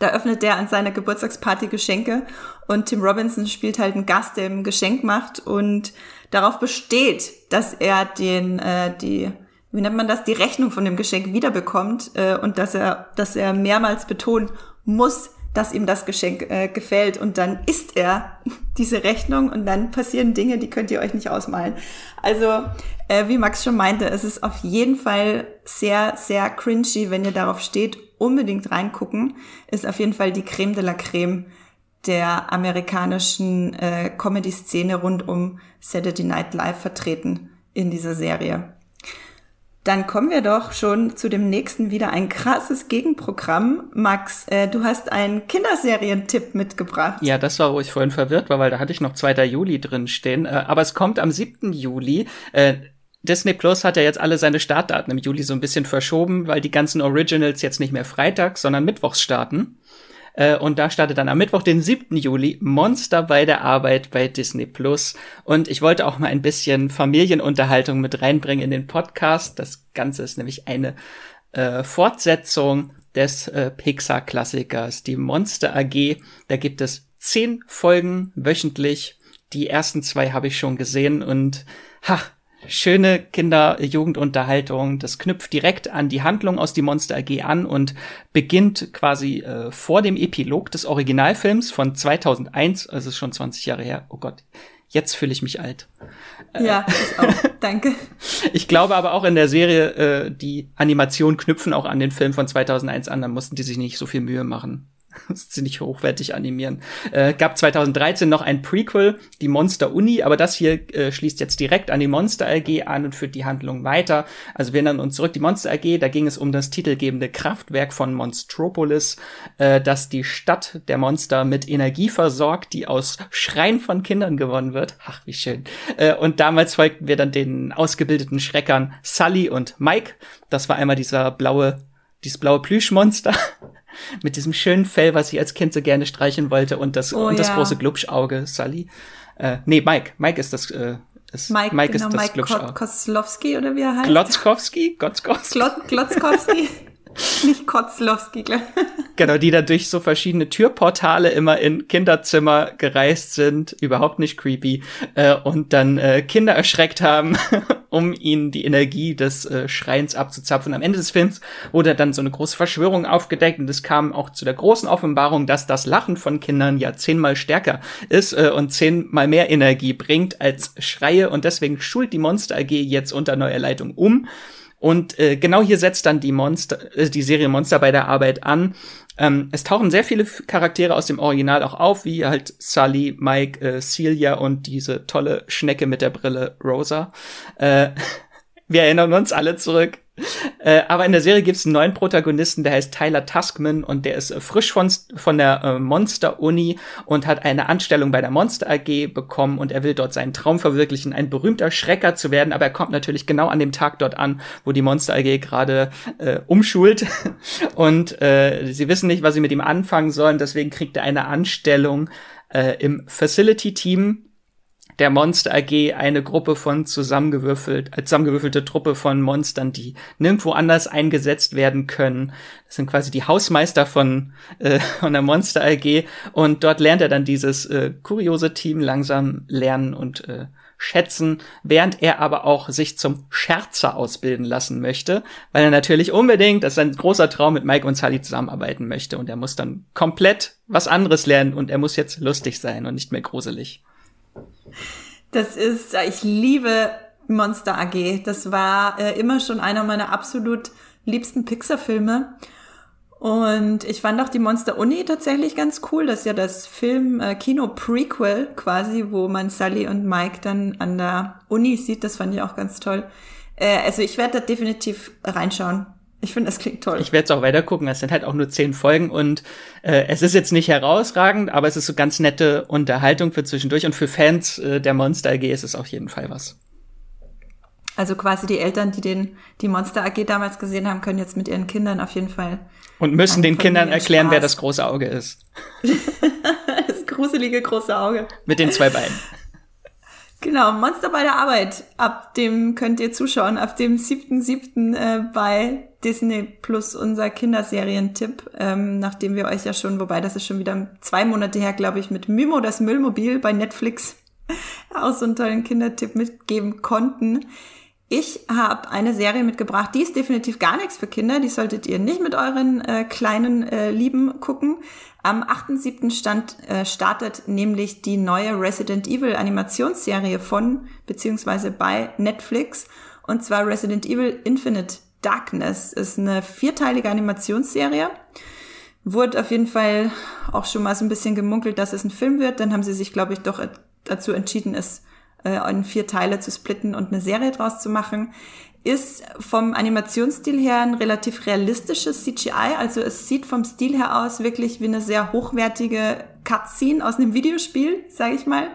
da öffnet der an seiner Geburtstagsparty Geschenke und Tim Robinson spielt halt einen Gast, der ihm ein Geschenk macht und darauf besteht, dass er den, äh, die, wie nennt man das, die Rechnung von dem Geschenk wiederbekommt äh, und dass er, dass er mehrmals betonen muss, dass ihm das Geschenk äh, gefällt und dann isst er diese Rechnung und dann passieren Dinge, die könnt ihr euch nicht ausmalen. Also, äh, wie Max schon meinte, es ist auf jeden Fall sehr, sehr cringy, wenn ihr darauf steht, unbedingt reingucken, ist auf jeden Fall die Creme de la Creme der amerikanischen äh, Comedy-Szene rund um Saturday Night Live vertreten in dieser Serie. Dann kommen wir doch schon zu dem nächsten wieder ein krasses Gegenprogramm. Max, äh, du hast einen Kinderserientipp mitgebracht. Ja, das war, wo ich vorhin verwirrt war, weil da hatte ich noch 2. Juli drin stehen. Äh, aber es kommt am 7. Juli. Äh, Disney Plus hat ja jetzt alle seine Startdaten im Juli so ein bisschen verschoben, weil die ganzen Originals jetzt nicht mehr Freitag, sondern Mittwochs starten. Äh, und da startet dann am Mittwoch, den 7. Juli, Monster bei der Arbeit bei Disney Plus. Und ich wollte auch mal ein bisschen Familienunterhaltung mit reinbringen in den Podcast. Das Ganze ist nämlich eine äh, Fortsetzung des äh, Pixar-Klassikers, die Monster AG. Da gibt es zehn Folgen wöchentlich. Die ersten zwei habe ich schon gesehen und ha, schöne Kinder-Jugendunterhaltung. Das knüpft direkt an die Handlung aus die Monster AG an und beginnt quasi äh, vor dem Epilog des Originalfilms von 2001, also ist schon 20 Jahre her. Oh Gott, jetzt fühle ich mich alt. Äh, ja, ich auch. Danke. ich glaube aber auch in der Serie, äh, die Animationen knüpfen auch an den Film von 2001 an, da mussten die sich nicht so viel Mühe machen. ziemlich hochwertig animieren. Äh, gab 2013 noch ein Prequel, die Monster Uni, aber das hier äh, schließt jetzt direkt an die Monster AG an und führt die Handlung weiter. Also wir erinnern uns zurück, die Monster AG, da ging es um das titelgebende Kraftwerk von Monstropolis, äh, das die Stadt der Monster mit Energie versorgt, die aus Schreien von Kindern gewonnen wird. Ach, wie schön. Äh, und damals folgten wir dann den ausgebildeten Schreckern Sully und Mike. Das war einmal dieser blaue dieses blaue Plüschmonster mit diesem schönen Fell, was ich als Kind so gerne streichen wollte und das, oh, und das ja. große Glubschauge, Sully. Äh, nee, Mike. Mike ist das, äh, ist, Mike, Mike genau, ist das Mike Glubschauge. Koslowski oder wie er heißt? Glotzkowski? Gotzkowski? Glotzkowski. Nicht Kotzlowski, glaube Genau, die da durch so verschiedene Türportale immer in Kinderzimmer gereist sind, überhaupt nicht creepy, äh, und dann äh, Kinder erschreckt haben, um ihnen die Energie des äh, Schreins abzuzapfen. Am Ende des Films wurde dann so eine große Verschwörung aufgedeckt und es kam auch zu der großen Offenbarung, dass das Lachen von Kindern ja zehnmal stärker ist äh, und zehnmal mehr Energie bringt als Schreie. Und deswegen schult die Monster AG jetzt unter neuer Leitung um und äh, genau hier setzt dann die Monster, äh, die Serie Monster bei der Arbeit an. Ähm, es tauchen sehr viele Charaktere aus dem Original auch auf, wie halt Sully, Mike, äh, Celia und diese tolle Schnecke mit der Brille Rosa. Äh, wir erinnern uns alle zurück äh, aber in der Serie gibt es einen neuen Protagonisten, der heißt Tyler Tuskman und der ist äh, frisch von, von der äh, Monster-Uni und hat eine Anstellung bei der Monster AG bekommen und er will dort seinen Traum verwirklichen, ein berühmter Schrecker zu werden, aber er kommt natürlich genau an dem Tag dort an, wo die Monster AG gerade äh, umschult. Und sie wissen nicht, was sie mit ihm anfangen sollen, deswegen kriegt er eine Anstellung im Facility-Team der Monster AG eine Gruppe von zusammengewürfelt, äh, zusammengewürfelte Truppe von Monstern, die nirgendwo anders eingesetzt werden können. Das sind quasi die Hausmeister von, äh, von der Monster AG und dort lernt er dann dieses äh, kuriose Team langsam lernen und äh, schätzen, während er aber auch sich zum Scherzer ausbilden lassen möchte, weil er natürlich unbedingt, das ist ein großer Traum, mit Mike und Sally zusammenarbeiten möchte und er muss dann komplett was anderes lernen und er muss jetzt lustig sein und nicht mehr gruselig. Das ist, ich liebe Monster AG. Das war äh, immer schon einer meiner absolut liebsten Pixar-Filme. Und ich fand auch die Monster Uni tatsächlich ganz cool. Das ist ja das Film-Kino-Prequel äh, quasi, wo man Sully und Mike dann an der Uni sieht. Das fand ich auch ganz toll. Äh, also ich werde da definitiv reinschauen. Ich finde, das klingt toll. Ich werde es auch weiter gucken. Es sind halt auch nur zehn Folgen und äh, es ist jetzt nicht herausragend, aber es ist so ganz nette Unterhaltung für zwischendurch und für Fans äh, der Monster AG ist es auf jeden Fall was. Also quasi die Eltern, die den die Monster AG damals gesehen haben, können jetzt mit ihren Kindern auf jeden Fall und müssen den Kindern erklären, wer das große Auge ist. das gruselige große Auge. Mit den zwei Beinen. Genau, Monster bei der Arbeit. Ab dem könnt ihr zuschauen, ab dem 7.7. Äh, bei Disney Plus unser Kinderserientipp, ähm, nachdem wir euch ja schon, wobei das ist schon wieder zwei Monate her, glaube ich, mit Mimo das Müllmobil bei Netflix auch so einen tollen Kindertipp mitgeben konnten. Ich habe eine Serie mitgebracht, die ist definitiv gar nichts für Kinder, die solltet ihr nicht mit euren äh, kleinen äh, Lieben gucken. Am 8.7. Stand, äh, startet nämlich die neue Resident Evil Animationsserie von beziehungsweise bei Netflix und zwar Resident Evil Infinite Darkness ist eine vierteilige Animationsserie. Wurde auf jeden Fall auch schon mal so ein bisschen gemunkelt, dass es ein Film wird. Dann haben sie sich, glaube ich, doch dazu entschieden, es äh, in vier Teile zu splitten und eine Serie draus zu machen ist vom Animationsstil her ein relativ realistisches CGI. Also es sieht vom Stil her aus wirklich wie eine sehr hochwertige Cutscene aus einem Videospiel, sage ich mal.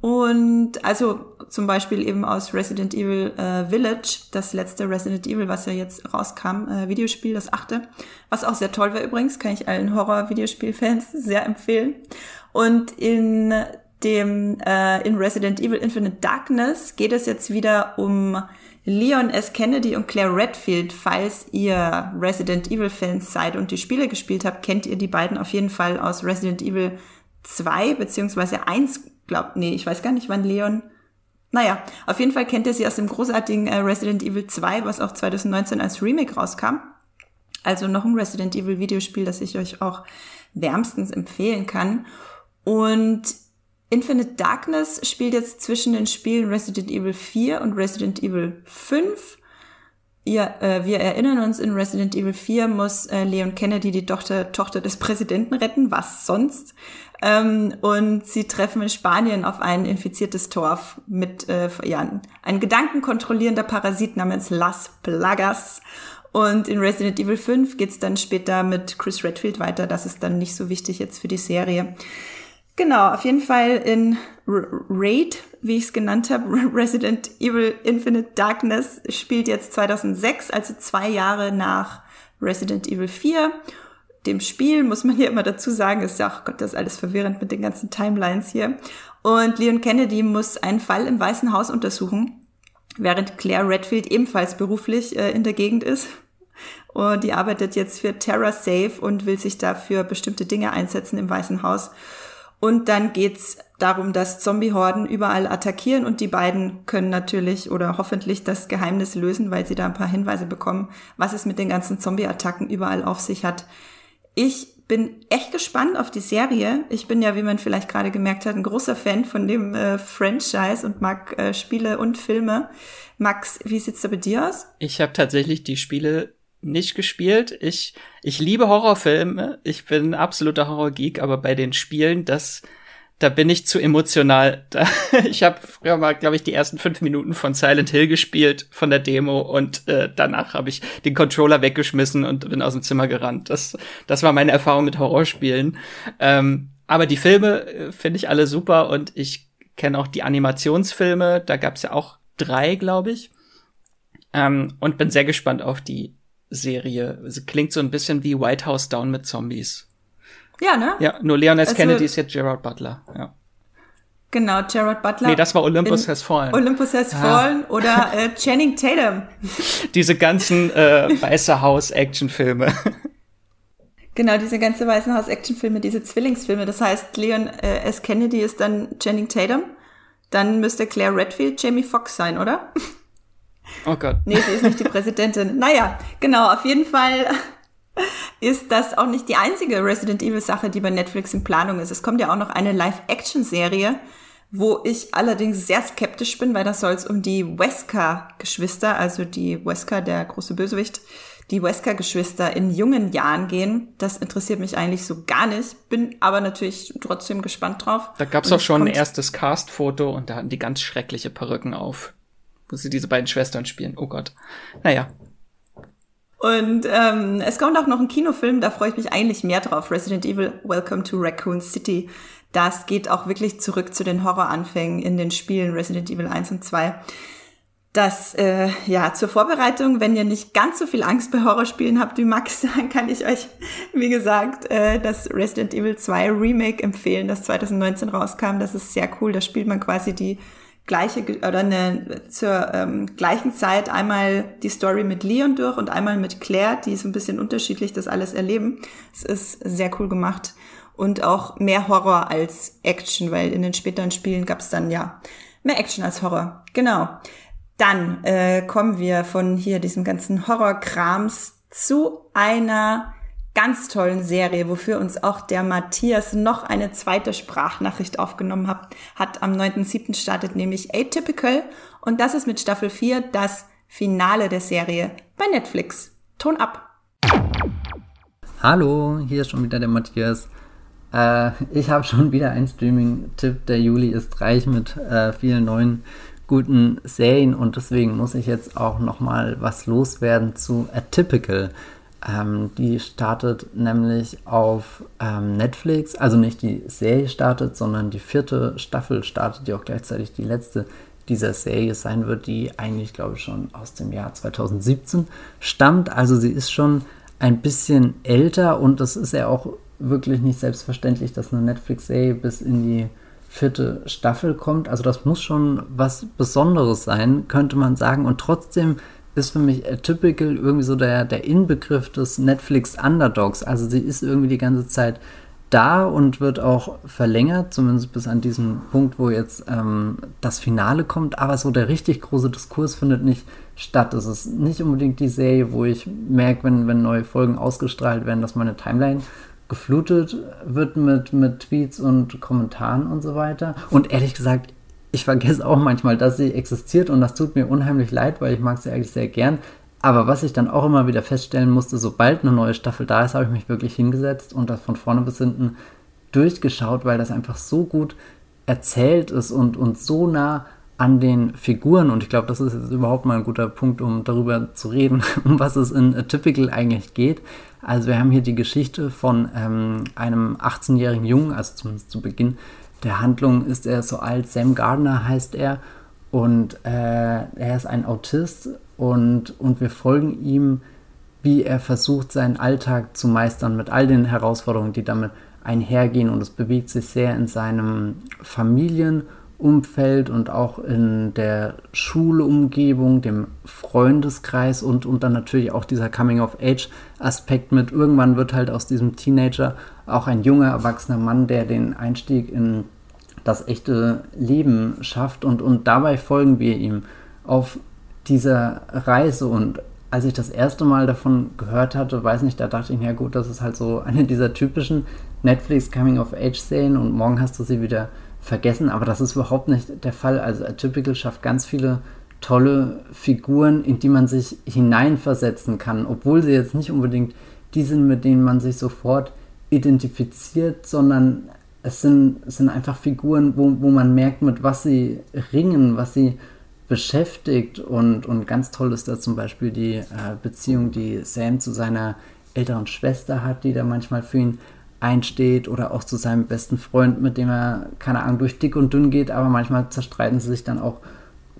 Und also zum Beispiel eben aus Resident Evil äh, Village, das letzte Resident Evil, was ja jetzt rauskam, äh, Videospiel, das achte, was auch sehr toll war übrigens, kann ich allen Horror-Videospiel-Fans sehr empfehlen. Und in dem äh, in Resident Evil Infinite Darkness geht es jetzt wieder um Leon S. Kennedy und Claire Redfield, falls ihr Resident Evil Fans seid und die Spiele gespielt habt, kennt ihr die beiden auf jeden Fall aus Resident Evil 2 beziehungsweise 1, glaubt, nee, ich weiß gar nicht, wann Leon naja, auf jeden Fall kennt ihr sie aus dem großartigen äh, Resident Evil 2, was auch 2019 als Remake rauskam. Also noch ein Resident Evil Videospiel, das ich euch auch wärmstens empfehlen kann. Und Infinite Darkness spielt jetzt zwischen den Spielen Resident Evil 4 und Resident Evil 5. Ja, äh, wir erinnern uns, in Resident Evil 4 muss äh, Leon Kennedy die Tochter, Tochter des Präsidenten retten, was sonst. Ähm, und sie treffen in Spanien auf ein infiziertes Torf mit äh, ja, ein gedankenkontrollierender Parasit namens Las Plagas. Und in Resident Evil 5 geht's dann später mit Chris Redfield weiter. Das ist dann nicht so wichtig jetzt für die Serie. Genau, auf jeden Fall in Raid, wie ich es genannt habe, Resident Evil Infinite Darkness spielt jetzt 2006, also zwei Jahre nach Resident Evil 4. Dem Spiel muss man hier immer dazu sagen, ist ja, ach Gott, das ist alles verwirrend mit den ganzen Timelines hier. Und Leon Kennedy muss einen Fall im Weißen Haus untersuchen, während Claire Redfield ebenfalls beruflich äh, in der Gegend ist. Und die arbeitet jetzt für Terra Safe und will sich dafür bestimmte Dinge einsetzen im Weißen Haus. Und dann geht's darum, dass Zombie-Horden überall attackieren und die beiden können natürlich oder hoffentlich das Geheimnis lösen, weil sie da ein paar Hinweise bekommen, was es mit den ganzen Zombie-Attacken überall auf sich hat. Ich bin echt gespannt auf die Serie. Ich bin ja, wie man vielleicht gerade gemerkt hat, ein großer Fan von dem äh, Franchise und mag äh, Spiele und Filme. Max, wie sieht's da bei dir aus? Ich habe tatsächlich die Spiele nicht gespielt. Ich, ich liebe Horrorfilme. Ich bin absoluter Horrorgeek, aber bei den Spielen, das, da bin ich zu emotional. Ich habe früher mal, glaube ich, die ersten fünf Minuten von Silent Hill gespielt, von der Demo, und äh, danach habe ich den Controller weggeschmissen und bin aus dem Zimmer gerannt. Das, das war meine Erfahrung mit Horrorspielen. Ähm, aber die Filme äh, finde ich alle super und ich kenne auch die Animationsfilme. Da gab es ja auch drei, glaube ich. Ähm, und bin sehr gespannt auf die Serie. Sie klingt so ein bisschen wie White House Down mit Zombies. Ja, ne? Ja, nur Leon S. Also, Kennedy ist jetzt Gerard Butler, ja. Genau, Gerard Butler. Nee, das war Olympus Has Fallen. Olympus Has ah. Fallen oder äh, Channing Tatum. Diese ganzen äh, Weiße Haus-Actionfilme. Genau, diese ganze Weiße Haus-Actionfilme, diese Zwillingsfilme. Das heißt, Leon äh, S. Kennedy ist dann Channing Tatum. Dann müsste Claire Redfield Jamie Foxx sein, oder? Oh Gott. Nee, sie ist nicht die Präsidentin. Naja, genau, auf jeden Fall ist das auch nicht die einzige Resident Evil Sache, die bei Netflix in Planung ist. Es kommt ja auch noch eine Live-Action-Serie, wo ich allerdings sehr skeptisch bin, weil da soll es um die Wesker-Geschwister, also die Wesker, der große Bösewicht, die Wesker-Geschwister in jungen Jahren gehen. Das interessiert mich eigentlich so gar nicht, bin aber natürlich trotzdem gespannt drauf. Da gab es auch schon ein erstes Cast-Foto und da hatten die ganz schreckliche Perücken auf, wo sie diese beiden Schwestern spielen. Oh Gott. Naja, und ähm, es kommt auch noch ein Kinofilm, da freue ich mich eigentlich mehr drauf. Resident Evil Welcome to Raccoon City. Das geht auch wirklich zurück zu den Horroranfängen in den Spielen Resident Evil 1 und 2. Das, äh, ja, zur Vorbereitung, wenn ihr nicht ganz so viel Angst bei Horrorspielen habt wie Max, dann kann ich euch, wie gesagt, äh, das Resident Evil 2 Remake empfehlen, das 2019 rauskam. Das ist sehr cool. Da spielt man quasi die gleiche oder eine, zur ähm, gleichen Zeit einmal die Story mit Leon durch und einmal mit Claire, die so ein bisschen unterschiedlich das alles erleben. Es ist sehr cool gemacht und auch mehr Horror als Action, weil in den späteren Spielen gab es dann ja mehr Action als Horror. Genau. Dann äh, kommen wir von hier diesem ganzen Horrorkrams zu einer ganz tollen Serie, wofür uns auch der Matthias noch eine zweite Sprachnachricht aufgenommen hat. hat am 9.7. startet nämlich Atypical und das ist mit Staffel 4 das Finale der Serie bei Netflix. Ton ab. Hallo, hier ist schon wieder der Matthias. Äh, ich habe schon wieder einen Streaming-Tipp. Der Juli ist reich mit äh, vielen neuen guten Serien und deswegen muss ich jetzt auch noch mal was loswerden zu Atypical. Ähm, die startet nämlich auf ähm, Netflix, also nicht die Serie startet, sondern die vierte Staffel startet, die auch gleichzeitig die letzte dieser Serie sein wird, die eigentlich, glaube ich, schon aus dem Jahr 2017 stammt. Also sie ist schon ein bisschen älter und es ist ja auch wirklich nicht selbstverständlich, dass eine Netflix-Serie bis in die vierte Staffel kommt. Also das muss schon was Besonderes sein, könnte man sagen. Und trotzdem ist für mich Atypical irgendwie so der, der Inbegriff des Netflix Underdogs. Also sie ist irgendwie die ganze Zeit da und wird auch verlängert, zumindest bis an diesem Punkt, wo jetzt ähm, das Finale kommt. Aber so der richtig große Diskurs findet nicht statt. Es ist nicht unbedingt die Serie, wo ich merke, wenn, wenn neue Folgen ausgestrahlt werden, dass meine Timeline geflutet wird mit, mit Tweets und Kommentaren und so weiter. Und ehrlich gesagt, ich vergesse auch manchmal, dass sie existiert und das tut mir unheimlich leid, weil ich mag sie eigentlich sehr gern. Aber was ich dann auch immer wieder feststellen musste, sobald eine neue Staffel da ist, habe ich mich wirklich hingesetzt und das von vorne bis hinten durchgeschaut, weil das einfach so gut erzählt ist und, und so nah an den Figuren. Und ich glaube, das ist jetzt überhaupt mal ein guter Punkt, um darüber zu reden, um was es in Typical eigentlich geht. Also wir haben hier die Geschichte von ähm, einem 18-jährigen Jungen, also zumindest zu Beginn, der Handlung ist er so alt, Sam Gardner heißt er und äh, er ist ein Autist und, und wir folgen ihm, wie er versucht, seinen Alltag zu meistern mit all den Herausforderungen, die damit einhergehen und es bewegt sich sehr in seinem Familienumfeld und auch in der Schulumgebung, dem Freundeskreis und, und dann natürlich auch dieser Coming-of-Age-Aspekt mit. Irgendwann wird halt aus diesem Teenager auch ein junger, erwachsener Mann, der den Einstieg in das echte Leben schafft. Und, und dabei folgen wir ihm auf dieser Reise. Und als ich das erste Mal davon gehört hatte, weiß nicht, da dachte ich, ja gut, das ist halt so eine dieser typischen Netflix Coming-of-Age-Szenen und morgen hast du sie wieder vergessen, aber das ist überhaupt nicht der Fall. Also Atypical schafft ganz viele tolle Figuren, in die man sich hineinversetzen kann, obwohl sie jetzt nicht unbedingt die sind, mit denen man sich sofort identifiziert, sondern es sind, es sind einfach Figuren, wo, wo man merkt, mit was sie ringen, was sie beschäftigt. Und, und ganz toll ist da zum Beispiel die äh, Beziehung, die Sam zu seiner älteren Schwester hat, die da manchmal für ihn einsteht oder auch zu seinem besten Freund, mit dem er, keine Ahnung, durch dick und dünn geht, aber manchmal zerstreiten sie sich dann auch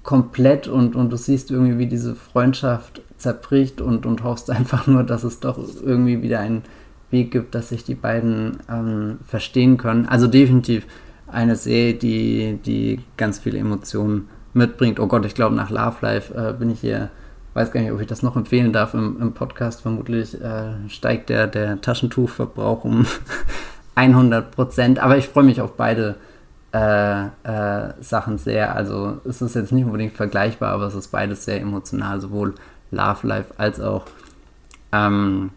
komplett und, und du siehst irgendwie, wie diese Freundschaft zerbricht und, und hoffst einfach nur, dass es doch irgendwie wieder ein Weg gibt, dass sich die beiden ähm, verstehen können. Also definitiv eine Serie, die, die ganz viele Emotionen mitbringt. Oh Gott, ich glaube, nach Love Life äh, bin ich hier, weiß gar nicht, ob ich das noch empfehlen darf im, im Podcast. Vermutlich äh, steigt der, der Taschentuchverbrauch um 100 Prozent. Aber ich freue mich auf beide äh, äh, Sachen sehr. Also es ist jetzt nicht unbedingt vergleichbar, aber es ist beides sehr emotional, sowohl Love Life als auch ähm,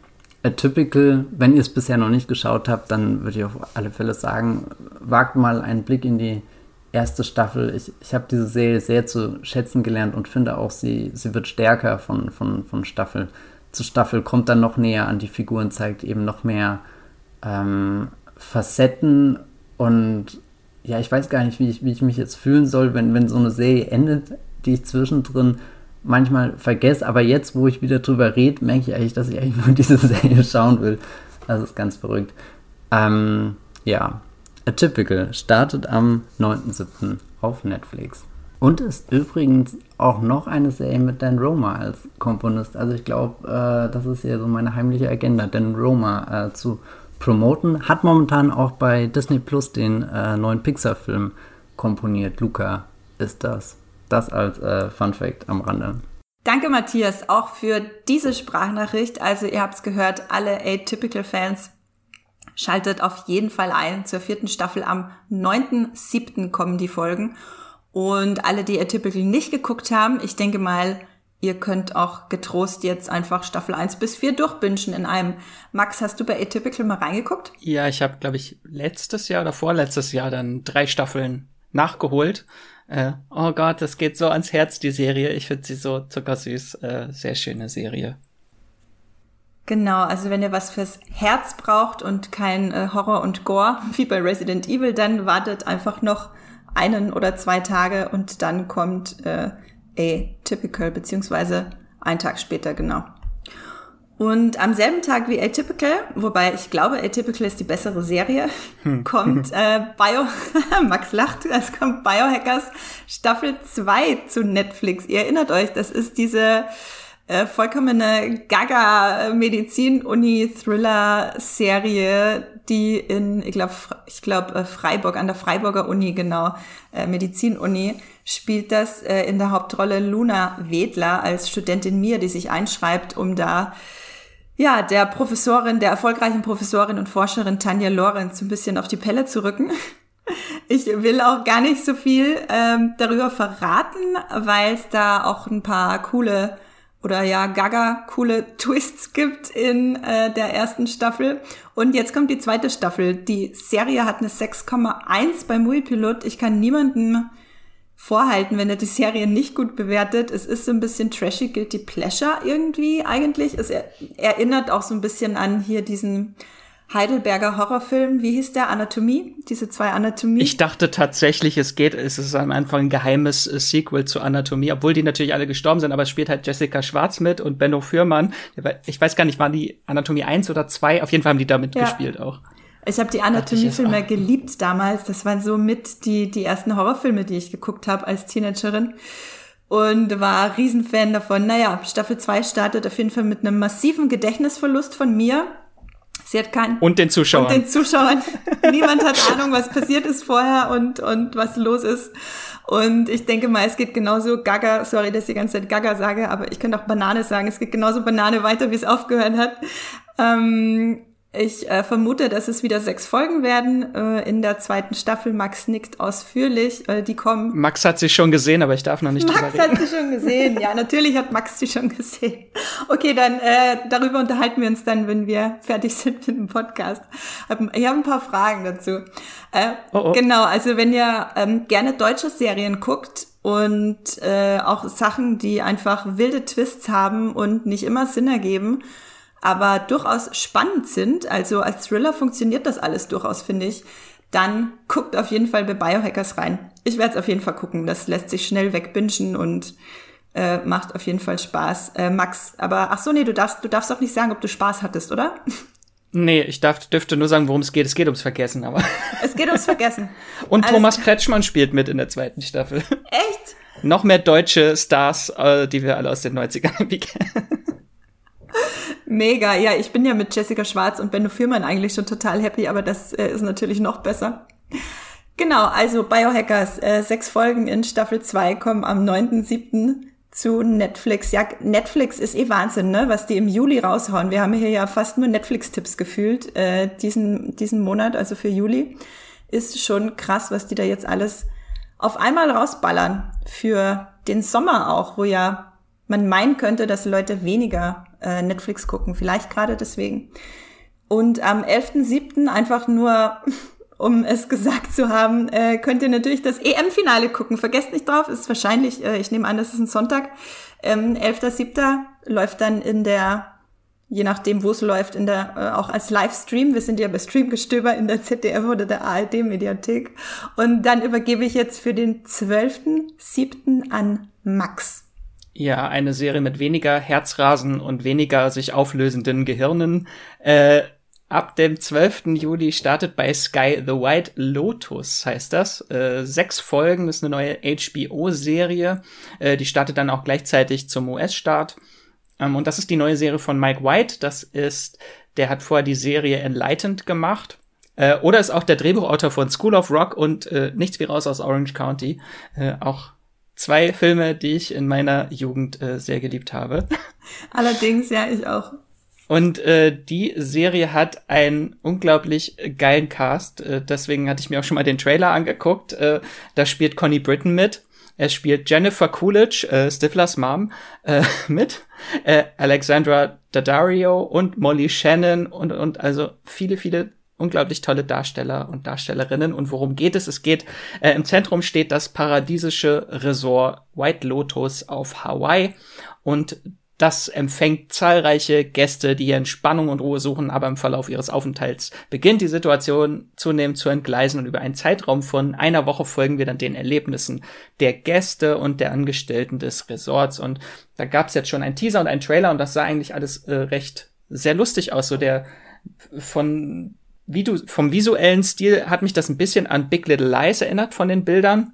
Atypical. Wenn ihr es bisher noch nicht geschaut habt, dann würde ich auf alle Fälle sagen, wagt mal einen Blick in die erste Staffel. Ich, ich habe diese Serie sehr zu schätzen gelernt und finde auch, sie, sie wird stärker von, von, von Staffel zu Staffel, kommt dann noch näher an die Figuren, zeigt eben noch mehr ähm, Facetten und ja, ich weiß gar nicht, wie ich, wie ich mich jetzt fühlen soll, wenn, wenn so eine Serie endet, die ich zwischendrin manchmal vergesse. Aber jetzt, wo ich wieder drüber rede, merke ich eigentlich, dass ich eigentlich nur diese Serie schauen will. Das ist ganz verrückt. Ähm, ja, Atypical startet am 9.7. auf Netflix. Und ist übrigens auch noch eine Serie mit Dan Roma als Komponist. Also ich glaube, äh, das ist ja so meine heimliche Agenda, Dan Roma äh, zu promoten. Hat momentan auch bei Disney Plus den äh, neuen Pixar-Film komponiert. Luca ist das. Das als äh, Fun Fact am Rande. Danke, Matthias, auch für diese Sprachnachricht. Also, ihr habt es gehört, alle Atypical-Fans schaltet auf jeden Fall ein. Zur vierten Staffel am 9.7. kommen die Folgen. Und alle, die Atypical nicht geguckt haben, ich denke mal, Ihr könnt auch getrost jetzt einfach Staffel 1 bis 4 durchbingen in einem. Max, hast du bei Atypical mal reingeguckt? Ja, ich habe, glaube ich, letztes Jahr oder vorletztes Jahr dann drei Staffeln nachgeholt. Äh, oh Gott, das geht so ans Herz, die Serie. Ich finde sie so zuckersüß. Äh, sehr schöne Serie. Genau, also wenn ihr was fürs Herz braucht und kein äh, Horror und Gore wie bei Resident Evil, dann wartet einfach noch einen oder zwei Tage und dann kommt äh, Atypical, beziehungsweise einen Tag später, genau. Und am selben Tag wie Atypical, wobei ich glaube, Atypical ist die bessere Serie, hm. kommt äh, Bio, Max lacht, es kommt Biohackers Staffel 2 zu Netflix. Ihr erinnert euch, das ist diese äh, vollkommene Gaga-Medizin-Uni-Thriller-Serie, die in, ich glaube, ich glaube äh, Freiburg, an der Freiburger Uni, genau, äh, Medizin-Uni, spielt das äh, in der Hauptrolle Luna Wedler als Studentin Mir, die sich einschreibt, um da ja, der Professorin, der erfolgreichen Professorin und Forscherin Tanja Lorenz ein bisschen auf die Pelle zu rücken. Ich will auch gar nicht so viel ähm, darüber verraten, weil es da auch ein paar coole oder ja gaga coole Twists gibt in äh, der ersten Staffel. Und jetzt kommt die zweite Staffel. Die Serie hat eine 6,1 bei Muipilot. Ich kann niemanden vorhalten, wenn er die Serie nicht gut bewertet. Es ist so ein bisschen trashy, guilty pleasure irgendwie eigentlich. Es erinnert auch so ein bisschen an hier diesen Heidelberger Horrorfilm, wie hieß der? Anatomie? Diese zwei Anatomie? Ich dachte tatsächlich, es geht, es ist am Anfang ein geheimes äh, Sequel zu Anatomie, obwohl die natürlich alle gestorben sind, aber es spielt halt Jessica Schwarz mit und Benno Fürmann. Ich weiß gar nicht, waren die Anatomie 1 oder 2? Auf jeden Fall haben die da mitgespielt ja. auch. Ich habe die Anatomie-Filme geliebt damals. Das waren so mit die, die ersten Horrorfilme, die ich geguckt habe als Teenagerin. Und war Riesenfan davon. Naja, Staffel 2 startet auf jeden Fall mit einem massiven Gedächtnisverlust von mir Sie hat keinen. Und den Zuschauern. Und den Zuschauern. Niemand hat Ahnung, was passiert ist vorher und, und was los ist. Und ich denke mal, es geht genauso Gaga, sorry, dass ich die ganze Zeit Gaga sage, aber ich könnte auch Banane sagen, es geht genauso Banane weiter, wie es aufgehört hat. Ähm, ich äh, vermute, dass es wieder sechs Folgen werden äh, in der zweiten Staffel. Max nickt ausführlich. Äh, die kommen. Max hat sie schon gesehen, aber ich darf noch nicht Max hat sie schon gesehen. Ja, natürlich hat Max sie schon gesehen. Okay, dann äh, darüber unterhalten wir uns dann, wenn wir fertig sind mit dem Podcast. Ich habe ein paar Fragen dazu. Äh, oh, oh. Genau, also wenn ihr ähm, gerne deutsche Serien guckt und äh, auch Sachen, die einfach wilde Twists haben und nicht immer Sinn ergeben aber durchaus spannend sind, also als Thriller funktioniert das alles durchaus, finde ich, dann guckt auf jeden Fall bei Biohackers rein. Ich werde es auf jeden Fall gucken. Das lässt sich schnell wegbingen und äh, macht auf jeden Fall Spaß. Äh, Max, aber ach so, nee, du darfst, du darfst auch nicht sagen, ob du Spaß hattest, oder? Nee, ich darf, dürfte nur sagen, worum es geht. Es geht ums Vergessen, aber. Es geht ums Vergessen. Und Alles Thomas Kretschmann spielt mit in der zweiten Staffel. Echt? Noch mehr deutsche Stars, äh, die wir alle aus den 90ern kennen. Mega, ja, ich bin ja mit Jessica Schwarz und Benno Firman eigentlich schon total happy, aber das äh, ist natürlich noch besser. Genau, also Biohackers, äh, sechs Folgen in Staffel 2 kommen am 9.7. zu Netflix. Ja, Netflix ist eh Wahnsinn, ne? was die im Juli raushauen. Wir haben hier ja fast nur Netflix-Tipps gefühlt äh, diesen, diesen Monat, also für Juli. Ist schon krass, was die da jetzt alles auf einmal rausballern. Für den Sommer auch, wo ja man meinen könnte, dass Leute weniger äh, Netflix gucken. Vielleicht gerade deswegen. Und am 11.7. einfach nur um es gesagt zu haben, äh, könnt ihr natürlich das EM-Finale gucken. Vergesst nicht drauf, ist wahrscheinlich, äh, ich nehme an, das ist ein Sonntag. Ähm, 11.7. läuft dann in der, je nachdem, wo es läuft, in der, äh, auch als Livestream. Wir sind ja bei Streamgestöber in der ZDF oder der ARD-Mediathek. Und dann übergebe ich jetzt für den 12.7. an Max. Ja, eine Serie mit weniger Herzrasen und weniger sich auflösenden Gehirnen. Äh, Ab dem 12. Juli startet bei Sky The White Lotus, heißt das. Äh, sechs Folgen, ist eine neue HBO-Serie. Äh, die startet dann auch gleichzeitig zum US-Start. Ähm, und das ist die neue Serie von Mike White. Das ist, der hat vorher die Serie Enlightened gemacht. Äh, oder ist auch der Drehbuchautor von School of Rock und äh, Nichts wie raus aus Orange County. Äh, auch zwei Filme, die ich in meiner Jugend äh, sehr geliebt habe. Allerdings, ja, ich auch. Und äh, die Serie hat einen unglaublich geilen Cast. Äh, deswegen hatte ich mir auch schon mal den Trailer angeguckt. Äh, da spielt Connie Britton mit. Er spielt Jennifer Coolidge, äh, Stiflers Mom, äh, mit. Äh, Alexandra Daddario und Molly Shannon und, und also viele, viele unglaublich tolle Darsteller und Darstellerinnen. Und worum geht es? Es geht, äh, im Zentrum steht das paradiesische Resort White Lotus auf Hawaii. Und das empfängt zahlreiche Gäste, die hier Entspannung und Ruhe suchen, aber im Verlauf ihres Aufenthalts beginnt die Situation zunehmend zu entgleisen und über einen Zeitraum von einer Woche folgen wir dann den Erlebnissen der Gäste und der Angestellten des Resorts. Und da gab es jetzt schon einen Teaser und einen Trailer und das sah eigentlich alles äh, recht sehr lustig aus. So der von wie du vom visuellen Stil hat mich das ein bisschen an Big Little Lies erinnert von den Bildern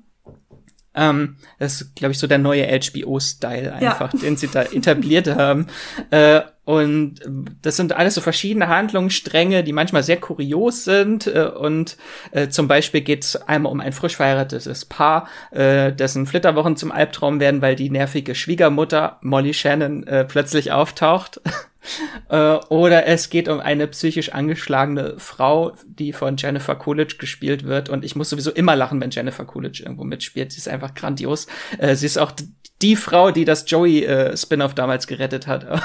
ähm, das ist, glaube ich, so der neue HBO-Style einfach, ja. den sie da etabliert haben. Äh, und das sind alles so verschiedene Handlungsstränge, die manchmal sehr kurios sind. Äh, und äh, zum Beispiel geht es einmal um ein frisch verheiratetes Paar, äh, dessen Flitterwochen zum Albtraum werden, weil die nervige Schwiegermutter Molly Shannon äh, plötzlich auftaucht. Äh, oder es geht um eine psychisch angeschlagene Frau, die von Jennifer Coolidge gespielt wird. Und ich muss sowieso immer lachen, wenn Jennifer Coolidge irgendwo mitspielt. Sie ist einfach grandios. Äh, sie ist auch die Frau, die das Joey-Spin-off äh, damals gerettet hat.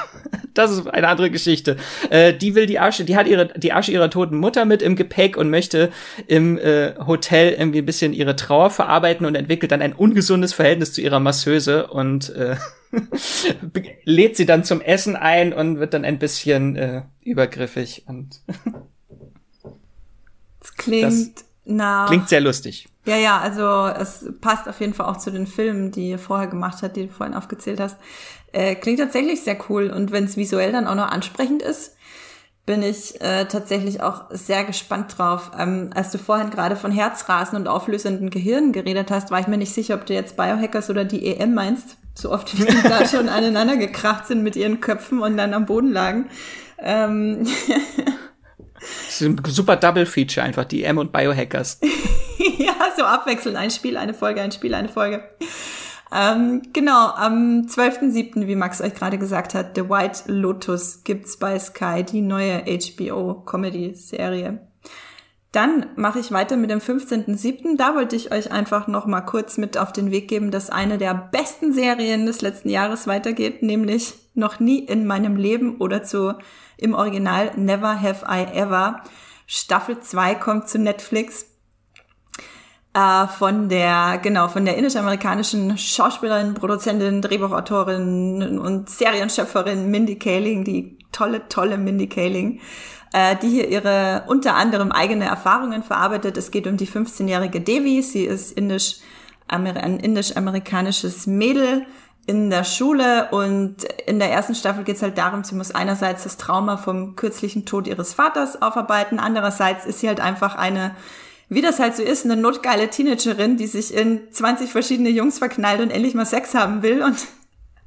das ist eine andere Geschichte. Äh, die will die Asche, die hat ihre die Asche ihrer toten Mutter mit im Gepäck und möchte im äh, Hotel irgendwie ein bisschen ihre Trauer verarbeiten und entwickelt dann ein ungesundes Verhältnis zu ihrer Masseuse und äh, lädt sie dann zum Essen ein und wird dann ein bisschen äh, übergriffig und das klingt das nach klingt sehr lustig. Ja, ja, also es passt auf jeden Fall auch zu den Filmen, die ihr vorher gemacht habt, die du vorhin aufgezählt hast. Äh, klingt tatsächlich sehr cool und wenn es visuell dann auch noch ansprechend ist, bin ich äh, tatsächlich auch sehr gespannt drauf. Ähm, als du vorhin gerade von Herzrasen und auflösenden Gehirnen geredet hast, war ich mir nicht sicher, ob du jetzt Biohackers oder die EM meinst so oft wie die da schon aneinander gekracht sind mit ihren Köpfen und dann am Boden lagen. Ähm. Das ist ein super Double-Feature einfach, die M und Biohackers. So abwechselnd. Ein Spiel, eine Folge, ein Spiel, eine Folge. Ähm, genau, am 12.07., wie Max euch gerade gesagt hat, The White Lotus gibt's bei Sky, die neue HBO-Comedy-Serie. Dann mache ich weiter mit dem 15.07. Da wollte ich euch einfach noch mal kurz mit auf den Weg geben, dass eine der besten Serien des letzten Jahres weitergeht, nämlich noch nie in meinem Leben oder zu im Original Never Have I Ever. Staffel 2 kommt zu Netflix äh, von der, genau, von der indisch-amerikanischen Schauspielerin, Produzentin, Drehbuchautorin und Serienschöpferin Mindy Kaling, die tolle, tolle Mindy Kaling äh, die hier ihre unter anderem eigene Erfahrungen verarbeitet. Es geht um die 15-jährige Devi. Sie ist indisch, ein indisch-amerikanisches Mädel in der Schule und in der ersten Staffel geht es halt darum, sie muss einerseits das Trauma vom kürzlichen Tod ihres Vaters aufarbeiten, andererseits ist sie halt einfach eine, wie das halt so ist, eine notgeile Teenagerin, die sich in 20 verschiedene Jungs verknallt und endlich mal Sex haben will und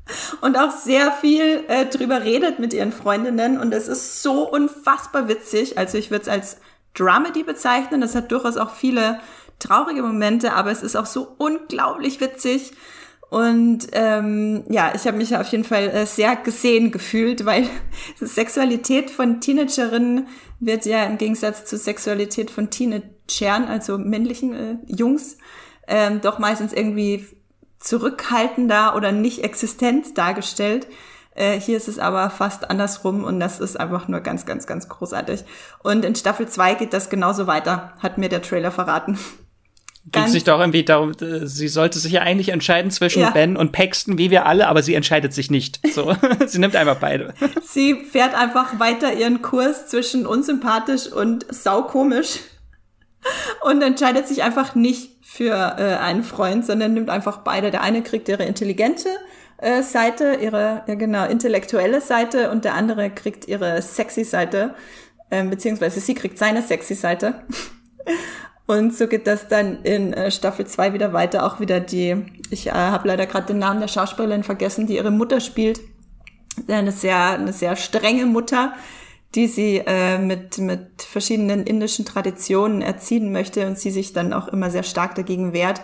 und auch sehr viel äh, drüber redet mit ihren Freundinnen und es ist so unfassbar witzig. Also ich würde es als Dramedy bezeichnen. Das hat durchaus auch viele traurige Momente, aber es ist auch so unglaublich witzig. Und ähm, ja, ich habe mich auf jeden Fall äh, sehr gesehen gefühlt, weil Sexualität von Teenagerinnen wird ja im Gegensatz zur Sexualität von Teenagern, also männlichen äh, Jungs, ähm, doch meistens irgendwie zurückhaltender oder nicht existent dargestellt. Äh, hier ist es aber fast andersrum und das ist einfach nur ganz, ganz, ganz großartig. Und in Staffel 2 geht das genauso weiter, hat mir der Trailer verraten. Geht sich doch irgendwie darum, äh, sie sollte sich ja eigentlich entscheiden zwischen ja. Ben und Paxton, wie wir alle, aber sie entscheidet sich nicht. So, sie nimmt einfach beide. Sie fährt einfach weiter ihren Kurs zwischen unsympathisch und saukomisch und entscheidet sich einfach nicht für äh, einen Freund, sondern nimmt einfach beide. Der eine kriegt ihre intelligente äh, Seite, ihre ja genau intellektuelle Seite und der andere kriegt ihre sexy Seite, äh, beziehungsweise sie kriegt seine sexy Seite. Und so geht das dann in äh, Staffel 2 wieder weiter. Auch wieder die, ich äh, habe leider gerade den Namen der Schauspielerin vergessen, die ihre Mutter spielt. Eine sehr, eine sehr strenge Mutter, die sie äh, mit, mit verschiedenen indischen Traditionen erziehen möchte und sie sich dann auch immer sehr stark dagegen wehrt,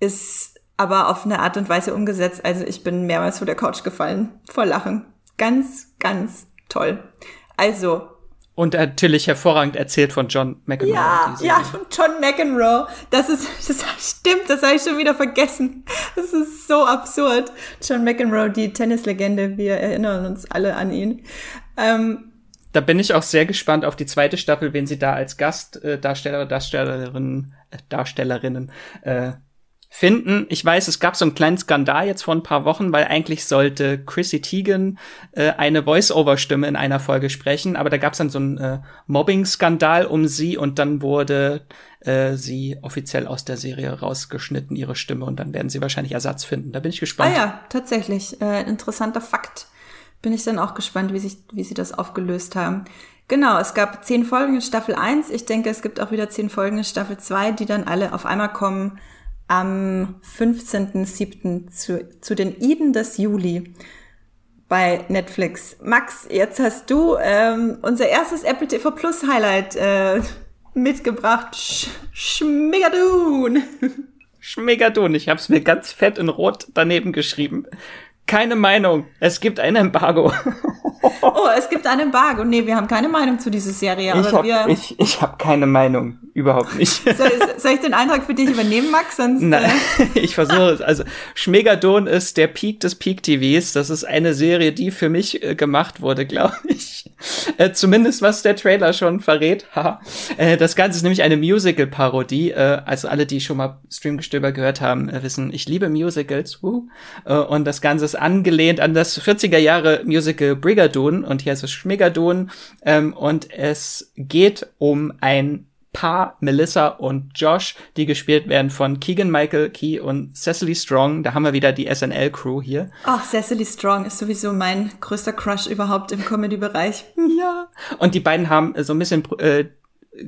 ist aber auf eine Art und Weise umgesetzt. Also ich bin mehrmals vor der Couch gefallen, vor Lachen. Ganz, ganz toll. Also, und natürlich hervorragend erzählt von John McEnroe. Ja, ja, von John McEnroe. Das ist, das stimmt, das habe ich schon wieder vergessen. Das ist so absurd. John McEnroe, die Tennislegende, wir erinnern uns alle an ihn. Ähm, da bin ich auch sehr gespannt auf die zweite Staffel, wen sie da als Gastdarsteller, äh, Darstellerin, äh, Darstellerinnen äh, finden. Ich weiß, es gab so einen kleinen Skandal jetzt vor ein paar Wochen, weil eigentlich sollte Chrissy Teigen äh, eine Voice-Over-Stimme in einer Folge sprechen, aber da gab es dann so einen äh, Mobbing-Skandal um sie und dann wurde äh, sie offiziell aus der Serie rausgeschnitten, ihre Stimme, und dann werden sie wahrscheinlich Ersatz finden. Da bin ich gespannt. Ah ja, tatsächlich. Äh, interessanter Fakt. Bin ich dann auch gespannt, wie, sich, wie sie das aufgelöst haben. Genau, es gab zehn Folgen in Staffel 1. Ich denke, es gibt auch wieder zehn Folgen in Staffel 2, die dann alle auf einmal kommen am 15.07. Zu, zu den Iden des Juli bei Netflix. Max, jetzt hast du ähm, unser erstes Apple TV Plus Highlight äh, mitgebracht. Sch Schmigadun. Schmigadun. Ich habe es mir ganz fett in Rot daneben geschrieben. Keine Meinung. Es gibt ein Embargo. oh, es gibt ein Embargo. Nee, wir haben keine Meinung zu dieser Serie. ich habe ich, ich hab keine Meinung. Überhaupt nicht. Soll, soll ich den Eintrag für dich übernehmen, Max? Sonst, Nein, äh ich versuche es. Also Schmegadon ist der Peak des Peak-TVs. Das ist eine Serie, die für mich äh, gemacht wurde, glaube ich. Äh, zumindest was der Trailer schon verrät. äh, das Ganze ist nämlich eine Musical-Parodie. Äh, also alle, die schon mal Streamgestöber gehört haben, äh, wissen, ich liebe Musicals. Uh. und das Ganze ist angelehnt an das 40er Jahre Musical Brigadoon. Und hier ist es Schmegadon. Ähm, und es geht um ein Paar Melissa und Josh, die gespielt werden von Keegan Michael Key und Cecily Strong. Da haben wir wieder die SNL-Crew hier. Ach, Cecily Strong ist sowieso mein größter Crush überhaupt im Comedy-Bereich. Ja. Und die beiden haben so ein bisschen äh,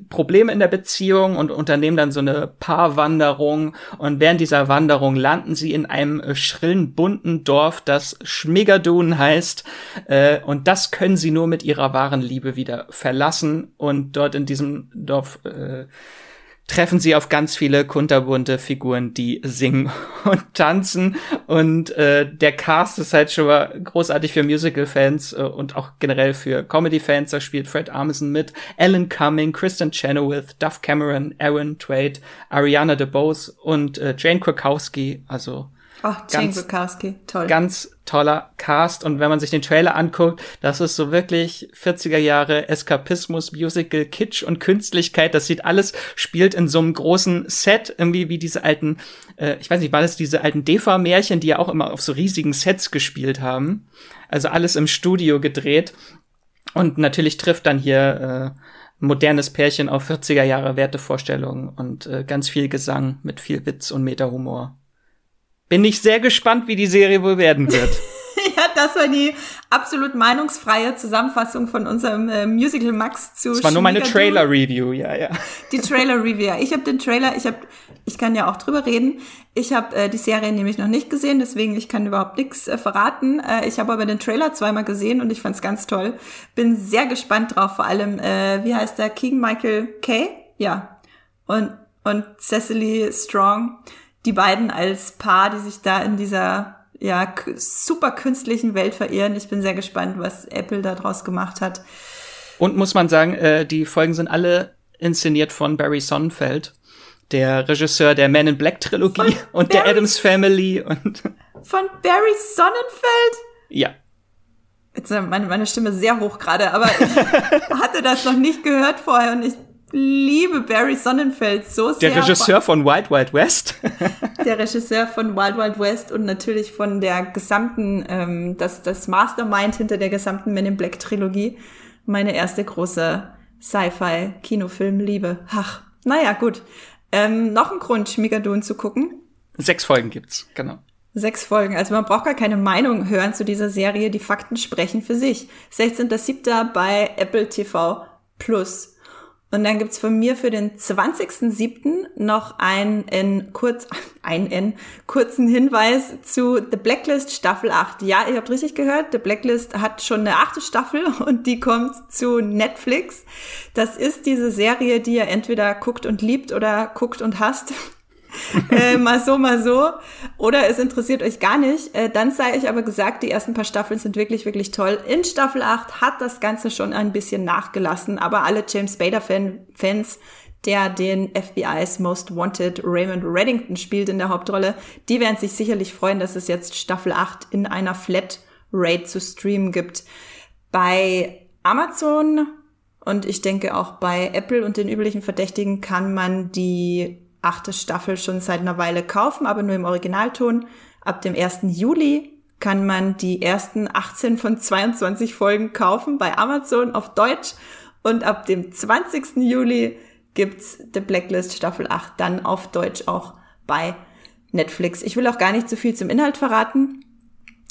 Probleme in der Beziehung und unternehmen dann so eine Paarwanderung. Und während dieser Wanderung landen sie in einem äh, schrillen, bunten Dorf, das Schmigadun heißt. Äh, und das können sie nur mit ihrer wahren Liebe wieder verlassen und dort in diesem Dorf äh, treffen sie auf ganz viele kunterbunte Figuren, die singen und tanzen. Und äh, der Cast ist halt schon mal großartig für Musical-Fans äh, und auch generell für Comedy-Fans. Da spielt Fred Armisen mit, Alan Cumming, Kristen Chenoweth, Duff Cameron, Aaron Twait, Ariana DeBose und äh, Jane Krakowski. Also Ach, Jane Bukowski, toll. Ganz toller Cast. Und wenn man sich den Trailer anguckt, das ist so wirklich 40er Jahre Eskapismus, Musical, Kitsch und Künstlichkeit. Das sieht alles, spielt in so einem großen Set, irgendwie wie diese alten, äh, ich weiß nicht, war das diese alten Defa-Märchen, die ja auch immer auf so riesigen Sets gespielt haben. Also alles im Studio gedreht. Und natürlich trifft dann hier äh, modernes Pärchen auf 40er Jahre Wertevorstellungen und äh, ganz viel Gesang mit viel Witz und Metahumor. Bin ich sehr gespannt, wie die Serie wohl werden wird. ja, das war die absolut meinungsfreie Zusammenfassung von unserem äh, Musical Max zu. Das war nur meine Trailer Review, ja, ja. Die Trailer Review. Ich habe den Trailer, ich habe, ich kann ja auch drüber reden. Ich habe äh, die Serie nämlich noch nicht gesehen, deswegen ich kann überhaupt nichts äh, verraten. Äh, ich habe aber den Trailer zweimal gesehen und ich fand's ganz toll. Bin sehr gespannt drauf, vor allem, äh, wie heißt der King Michael Kay? Ja. Und und Cecily Strong. Die beiden als Paar, die sich da in dieser ja, super künstlichen Welt verirren. Ich bin sehr gespannt, was Apple da draus gemacht hat. Und muss man sagen, äh, die Folgen sind alle inszeniert von Barry Sonnenfeld, der Regisseur der Man in Black Trilogie und Barry der Adams Family und von Barry Sonnenfeld? Ja. Jetzt meine, meine Stimme sehr hoch gerade, aber ich hatte das noch nicht gehört vorher und ich liebe Barry Sonnenfeld so sehr. Der Regisseur von Wild Wild West. der Regisseur von Wild Wild West und natürlich von der gesamten, ähm, das, das Mastermind hinter der gesamten Men in Black Trilogie. Meine erste große Sci-Fi-Kinofilm-Liebe. Ach, naja, gut. Ähm, noch ein Grund, Schmigadoon zu gucken. Sechs Folgen gibt's, genau. Sechs Folgen. Also man braucht gar keine Meinung hören zu dieser Serie. Die Fakten sprechen für sich. 16.07. bei Apple TV Plus. Und dann gibt's von mir für den 20.07. noch einen, in kurz, einen in kurzen Hinweis zu The Blacklist Staffel 8. Ja, ihr habt richtig gehört, The Blacklist hat schon eine achte Staffel und die kommt zu Netflix. Das ist diese Serie, die ihr entweder guckt und liebt oder guckt und hasst. äh, mal so, mal so. Oder es interessiert euch gar nicht. Äh, dann sei ich aber gesagt, die ersten paar Staffeln sind wirklich, wirklich toll. In Staffel 8 hat das Ganze schon ein bisschen nachgelassen, aber alle James Spader-Fans, der den FBI's Most Wanted Raymond Reddington spielt in der Hauptrolle, die werden sich sicherlich freuen, dass es jetzt Staffel 8 in einer Flat Rate zu streamen gibt. Bei Amazon und ich denke auch bei Apple und den üblichen Verdächtigen kann man die achte Staffel schon seit einer Weile kaufen, aber nur im Originalton. Ab dem 1. Juli kann man die ersten 18 von 22 Folgen kaufen bei Amazon auf Deutsch. Und ab dem 20. Juli gibt's The Blacklist Staffel 8 dann auf Deutsch auch bei Netflix. Ich will auch gar nicht zu viel zum Inhalt verraten.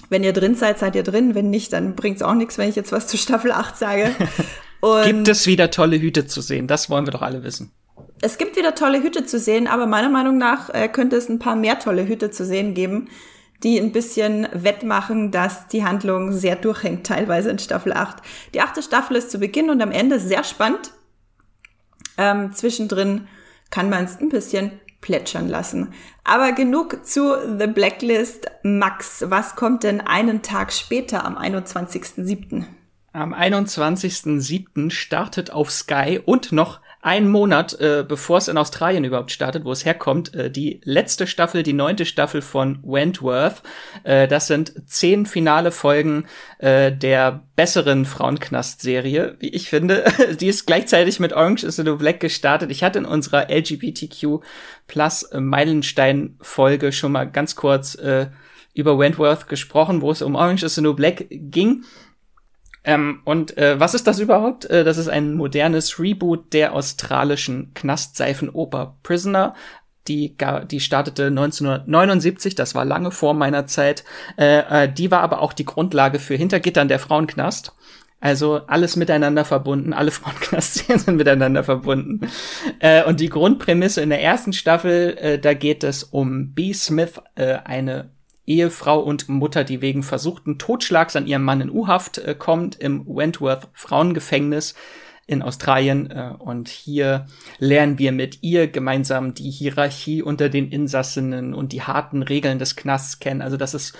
Wenn ihr drin seid, seid ihr drin. Wenn nicht, dann bringt's auch nichts, wenn ich jetzt was zu Staffel 8 sage. Gibt es wieder tolle Hüte zu sehen? Das wollen wir doch alle wissen es gibt wieder tolle Hüte zu sehen, aber meiner Meinung nach äh, könnte es ein paar mehr tolle Hüte zu sehen geben, die ein bisschen wettmachen, dass die Handlung sehr durchhängt, teilweise in Staffel 8. Die achte Staffel ist zu Beginn und am Ende sehr spannend. Ähm, zwischendrin kann man es ein bisschen plätschern lassen. Aber genug zu The Blacklist. Max, was kommt denn einen Tag später am 21.07.? Am 21.07. startet auf Sky und noch einen Monat, äh, bevor es in Australien überhaupt startet, wo es herkommt, äh, die letzte Staffel, die neunte Staffel von Wentworth. Äh, das sind zehn finale Folgen äh, der besseren Frauenknast-Serie, wie ich finde. die ist gleichzeitig mit Orange is the New Black gestartet. Ich hatte in unserer LGBTQ Plus Meilenstein-Folge schon mal ganz kurz äh, über Wentworth gesprochen, wo es um Orange is the New Black ging. Ähm, und äh, was ist das überhaupt? Äh, das ist ein modernes Reboot der australischen Knastseifenoper Prisoner. Die, die startete 1979, das war lange vor meiner Zeit. Äh, äh, die war aber auch die Grundlage für Hintergittern der Frauenknast. Also alles miteinander verbunden, alle Frauenknastszenen sind miteinander verbunden. Äh, und die Grundprämisse in der ersten Staffel, äh, da geht es um B. Smith, äh, eine Ehefrau und Mutter, die wegen versuchten Totschlags an ihrem Mann in U-Haft äh, kommt, im Wentworth Frauengefängnis in Australien. Äh, und hier lernen wir mit ihr gemeinsam die Hierarchie unter den Insassinnen und die harten Regeln des Knasts kennen. Also das ist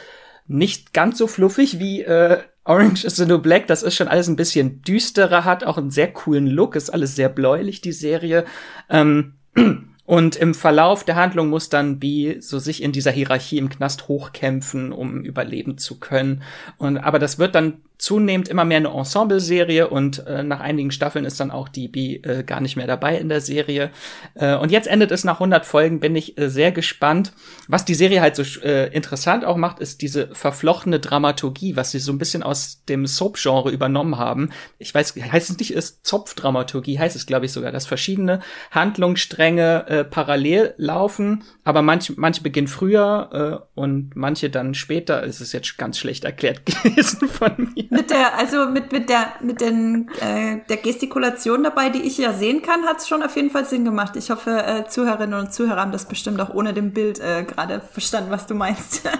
nicht ganz so fluffig wie äh, Orange is the New Black. Das ist schon alles ein bisschen düsterer, hat auch einen sehr coolen Look, ist alles sehr bläulich, die Serie. Ähm, Und im Verlauf der Handlung muss dann B so sich in dieser Hierarchie im Knast hochkämpfen, um überleben zu können. Und aber das wird dann zunehmend immer mehr eine Ensemble-Serie und äh, nach einigen Staffeln ist dann auch die B äh, gar nicht mehr dabei in der Serie. Äh, und jetzt endet es nach 100 Folgen, bin ich äh, sehr gespannt. Was die Serie halt so äh, interessant auch macht, ist diese verflochtene Dramaturgie, was sie so ein bisschen aus dem Soap-Genre übernommen haben. Ich weiß, heißt es nicht, ist Zopfdramaturgie, heißt es glaube ich sogar, dass verschiedene Handlungsstränge äh, parallel laufen, aber manche, manche beginnen früher äh, und manche dann später. Es ist jetzt ganz schlecht erklärt gewesen von mir mit der, also mit, mit der, mit den, äh, der Gestikulation dabei, die ich ja sehen kann, hat es schon auf jeden Fall Sinn gemacht. Ich hoffe, äh, Zuhörerinnen und Zuhörer haben das bestimmt auch ohne dem Bild äh, gerade verstanden, was du meinst.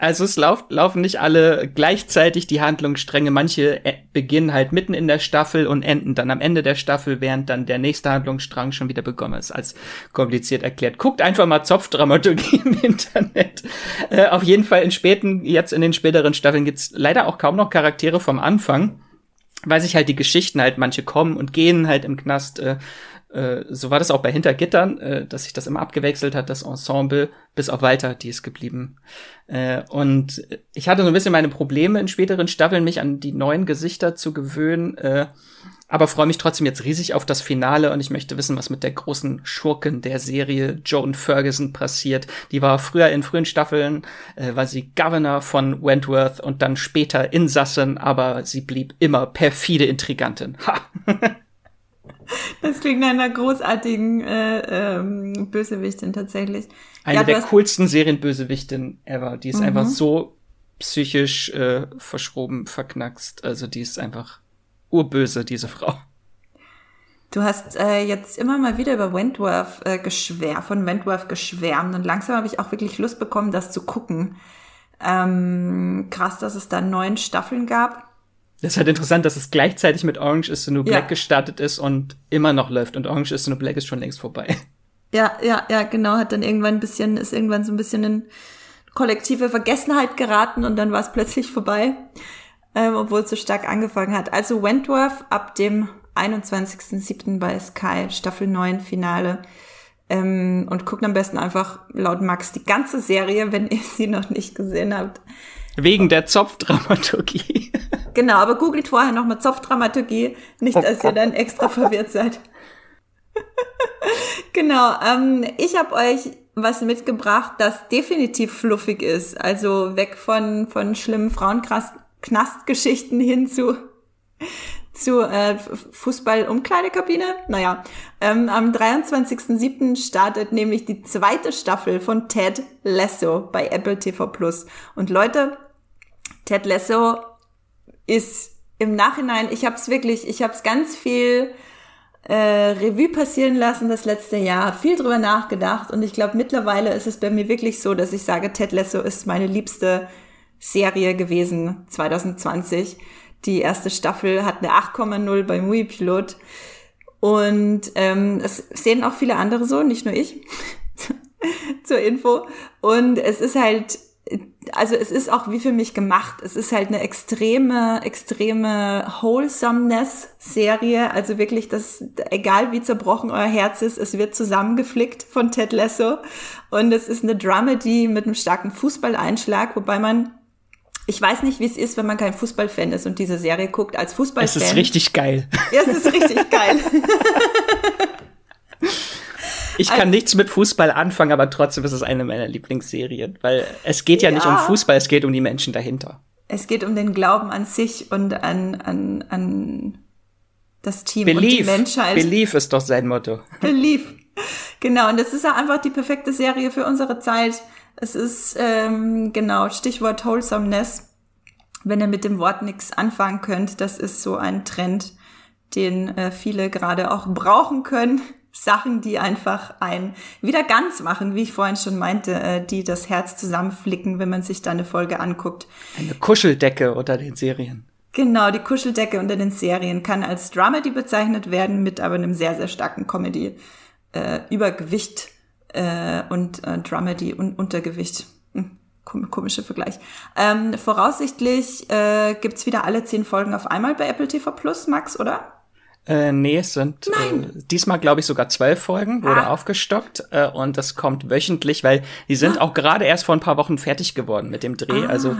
Also es lauf, laufen nicht alle gleichzeitig die Handlungsstränge. Manche äh, beginnen halt mitten in der Staffel und enden dann am Ende der Staffel, während dann der nächste Handlungsstrang schon wieder begonnen ist, als kompliziert erklärt. Guckt einfach mal Zopfdramaturgie im Internet. Äh, auf jeden Fall in späten, jetzt in den späteren Staffeln gibt's leider auch kaum noch Charaktere vom Anfang weil sich halt die Geschichten halt, manche kommen und gehen halt im Knast äh, äh, so war das auch bei Hintergittern, äh, dass sich das immer abgewechselt hat, das Ensemble, bis auf Walter, die ist geblieben. Äh, und ich hatte so ein bisschen meine Probleme in späteren Staffeln, mich an die neuen Gesichter zu gewöhnen, äh, aber freue mich trotzdem jetzt riesig auf das Finale und ich möchte wissen, was mit der großen Schurken der Serie Joan Ferguson passiert. Die war früher in frühen Staffeln, äh, war sie Governor von Wentworth und dann später Insassin, aber sie blieb immer perfide Intrigantin. Ha! Das klingt nach einer großartigen äh, ähm, Bösewichtin tatsächlich. Eine ja, der coolsten Serienbösewichtin ever. Die ist mhm. einfach so psychisch äh, verschroben, verknackst. Also die ist einfach urböse, diese Frau. Du hast äh, jetzt immer mal wieder über Wentworth äh, geschwärmt, von Wentworth geschwärmt und langsam habe ich auch wirklich Lust bekommen, das zu gucken. Ähm, krass, dass es da neun Staffeln gab. Das ist halt interessant, dass es gleichzeitig mit Orange is the New Black ja. gestartet ist und immer noch läuft. Und Orange is the New Black ist schon längst vorbei. Ja, ja, ja, genau. Hat dann irgendwann ein bisschen, ist irgendwann so ein bisschen in kollektive Vergessenheit geraten und dann war es plötzlich vorbei, ähm, obwohl es so stark angefangen hat. Also Wentworth ab dem 21.07. bei Sky, Staffel 9, Finale. Ähm, und guckt am besten einfach laut Max die ganze Serie, wenn ihr sie noch nicht gesehen habt. Wegen der Zopfdramaturgie. Genau, aber googelt vorher nochmal Zopfdramaturgie, nicht, oh dass ihr dann extra verwirrt seid. genau, ähm, ich habe euch was mitgebracht, das definitiv fluffig ist. Also weg von, von schlimmen Frauenknastgeschichten hin zu, zu äh, Fußball-Umkleidekabine. Naja, ähm, am 23.07. startet nämlich die zweite Staffel von Ted Lasso bei Apple TV Plus. Und Leute, Ted Lasso ist im Nachhinein, ich habe es wirklich, ich habe es ganz viel äh, Revue passieren lassen das letzte Jahr, habe viel drüber nachgedacht und ich glaube mittlerweile ist es bei mir wirklich so, dass ich sage, Ted Lasso ist meine liebste Serie gewesen 2020. Die erste Staffel hat eine 8,0 bei Movie Pilot und ähm, es sehen auch viele andere so, nicht nur ich. zur Info. Und es ist halt also es ist auch wie für mich gemacht. Es ist halt eine extreme, extreme Wholesomeness-Serie. Also wirklich, das, egal wie zerbrochen euer Herz ist, es wird zusammengeflickt von Ted Lasso. Und es ist eine Dramedy mit einem starken Fußballeinschlag, wobei man ich weiß nicht, wie es ist, wenn man kein Fußballfan ist und diese Serie guckt. Als Fußballfan. Es ist richtig geil. Ja, es ist richtig geil. Ich kann also, nichts mit Fußball anfangen, aber trotzdem ist es eine meiner Lieblingsserien, weil es geht ja, ja, nicht um Fußball, es geht um die Menschen dahinter. Es geht um den Glauben an sich und an, an, an das Team Belief. und die Menschheit. Belief ist doch sein Motto. Belief. Genau, und das ist ja einfach die perfekte Serie für unsere Zeit. Es ist, ähm, genau, Stichwort Wholesomeness. Wenn ihr mit dem Wort nichts anfangen könnt, das ist so ein Trend, den äh, viele gerade auch brauchen können. Sachen, die einfach ein wieder ganz machen, wie ich vorhin schon meinte, äh, die das Herz zusammenflicken, wenn man sich da eine Folge anguckt. Eine Kuscheldecke unter den Serien. Genau, die Kuscheldecke unter den Serien kann als Dramedy bezeichnet werden, mit aber einem sehr, sehr starken Comedy. Äh, Übergewicht äh, und äh, Dramedy und Untergewicht. Hm, komischer Vergleich. Ähm, voraussichtlich äh, gibt's wieder alle zehn Folgen auf einmal bei Apple TV Plus, Max, oder? Äh, nee, es sind äh, diesmal, glaube ich, sogar zwölf Folgen, wurde ah. aufgestockt äh, und das kommt wöchentlich, weil die sind ah. auch gerade erst vor ein paar Wochen fertig geworden mit dem Dreh. Also, ah. Also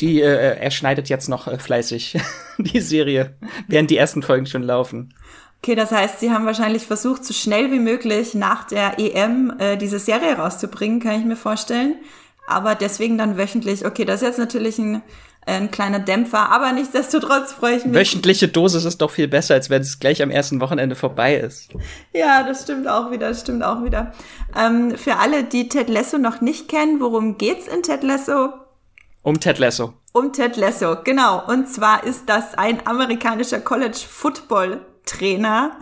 die, äh, er schneidet jetzt noch äh, fleißig die Serie, während die ersten Folgen schon laufen. Okay, das heißt, sie haben wahrscheinlich versucht, so schnell wie möglich nach der EM äh, diese Serie rauszubringen, kann ich mir vorstellen. Aber deswegen dann wöchentlich. Okay, das ist jetzt natürlich ein ein kleiner Dämpfer, aber nichtsdestotrotz freue ich mich. Wöchentliche Dosis ist doch viel besser, als wenn es gleich am ersten Wochenende vorbei ist. Ja, das stimmt auch wieder, das stimmt auch wieder. Ähm, für alle, die Ted Lasso noch nicht kennen, worum geht's in Ted Lasso? Um Ted Lasso. Um Ted Lasso, genau. Und zwar ist das ein amerikanischer College Football Trainer,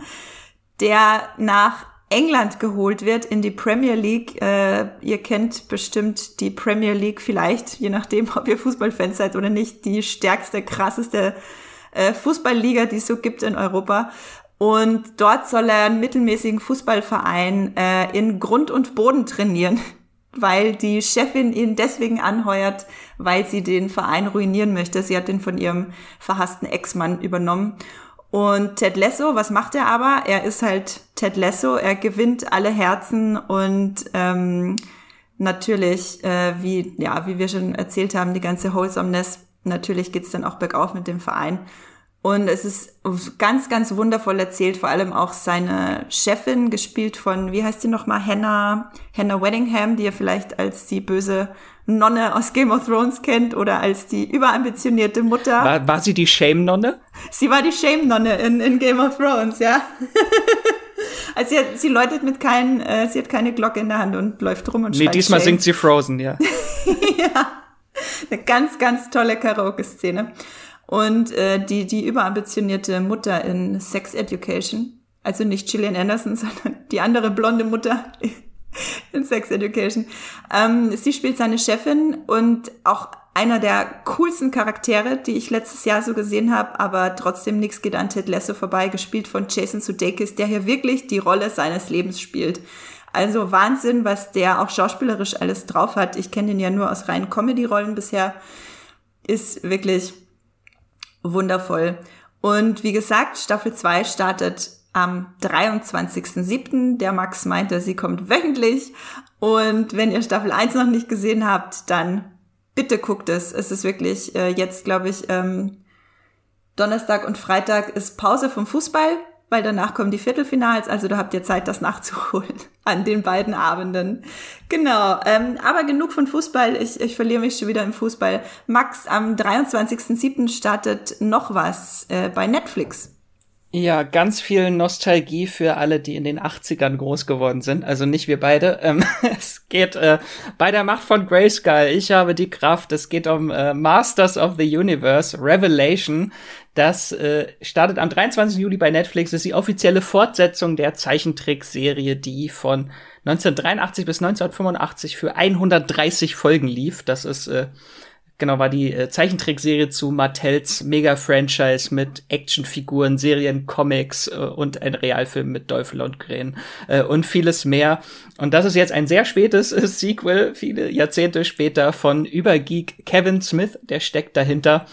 der nach England geholt wird in die Premier League. Äh, ihr kennt bestimmt die Premier League vielleicht, je nachdem, ob ihr Fußballfans seid oder nicht, die stärkste, krasseste äh, Fußballliga, die es so gibt in Europa. Und dort soll er einen mittelmäßigen Fußballverein äh, in Grund und Boden trainieren, weil die Chefin ihn deswegen anheuert, weil sie den Verein ruinieren möchte. Sie hat den von ihrem verhassten Ex-Mann übernommen. Und Ted Lasso, was macht er aber? Er ist halt Ted Lasso, er gewinnt alle Herzen und ähm, natürlich, äh, wie, ja, wie wir schon erzählt haben, die ganze Wholesomeness, natürlich geht's dann auch bergauf mit dem Verein. Und es ist ganz, ganz wundervoll erzählt, vor allem auch seine Chefin, gespielt von, wie heißt die nochmal, Hannah, Hannah Weddingham, die ihr vielleicht als die böse Nonne aus Game of Thrones kennt oder als die überambitionierte Mutter. War, war sie die Shame-Nonne? Sie war die Shame-Nonne in, in Game of Thrones, ja. also sie, hat, sie läutet mit keinen, äh, sie hat keine Glocke in der Hand und läuft rum und Nee, diesmal Shame. singt sie Frozen, ja. ja. Eine ganz, ganz tolle Karaoke-Szene. Und äh, die, die überambitionierte Mutter in Sex Education, also nicht Gillian Anderson, sondern die andere blonde Mutter in Sex Education. Ähm, sie spielt seine Chefin und auch einer der coolsten Charaktere, die ich letztes Jahr so gesehen habe, aber trotzdem nichts geht an Ted Lasso vorbei, gespielt von Jason Sudeikis, der hier wirklich die Rolle seines Lebens spielt. Also Wahnsinn, was der auch schauspielerisch alles drauf hat. Ich kenne den ja nur aus reinen Comedy-Rollen bisher. Ist wirklich wundervoll. Und wie gesagt, Staffel 2 startet am 23.07. Der Max meinte, sie kommt wöchentlich. Und wenn ihr Staffel 1 noch nicht gesehen habt, dann bitte guckt es. Es ist wirklich äh, jetzt, glaube ich, ähm, Donnerstag und Freitag ist Pause vom Fußball weil danach kommen die Viertelfinals, also da habt ihr Zeit, das nachzuholen an den beiden Abenden. Genau, ähm, aber genug von Fußball, ich, ich verliere mich schon wieder im Fußball. Max, am 23.07. startet noch was äh, bei Netflix. Ja, ganz viel Nostalgie für alle, die in den 80ern groß geworden sind. Also nicht wir beide. Ähm, es geht äh, bei der Macht von Grayskull. Ich habe die Kraft. Es geht um äh, Masters of the Universe, Revelation. Das äh, startet am 23. Juli bei Netflix. Das ist die offizielle Fortsetzung der Zeichentrickserie, die von 1983 bis 1985 für 130 Folgen lief. Das ist äh, genau, war die äh, Zeichentrickserie zu Mattels Mega-Franchise mit Actionfiguren, Serien, Comics äh, und ein Realfilm mit Teufel und Krähen äh, und vieles mehr. Und das ist jetzt ein sehr spätes äh, Sequel, viele Jahrzehnte später von Übergeek Kevin Smith, der steckt dahinter.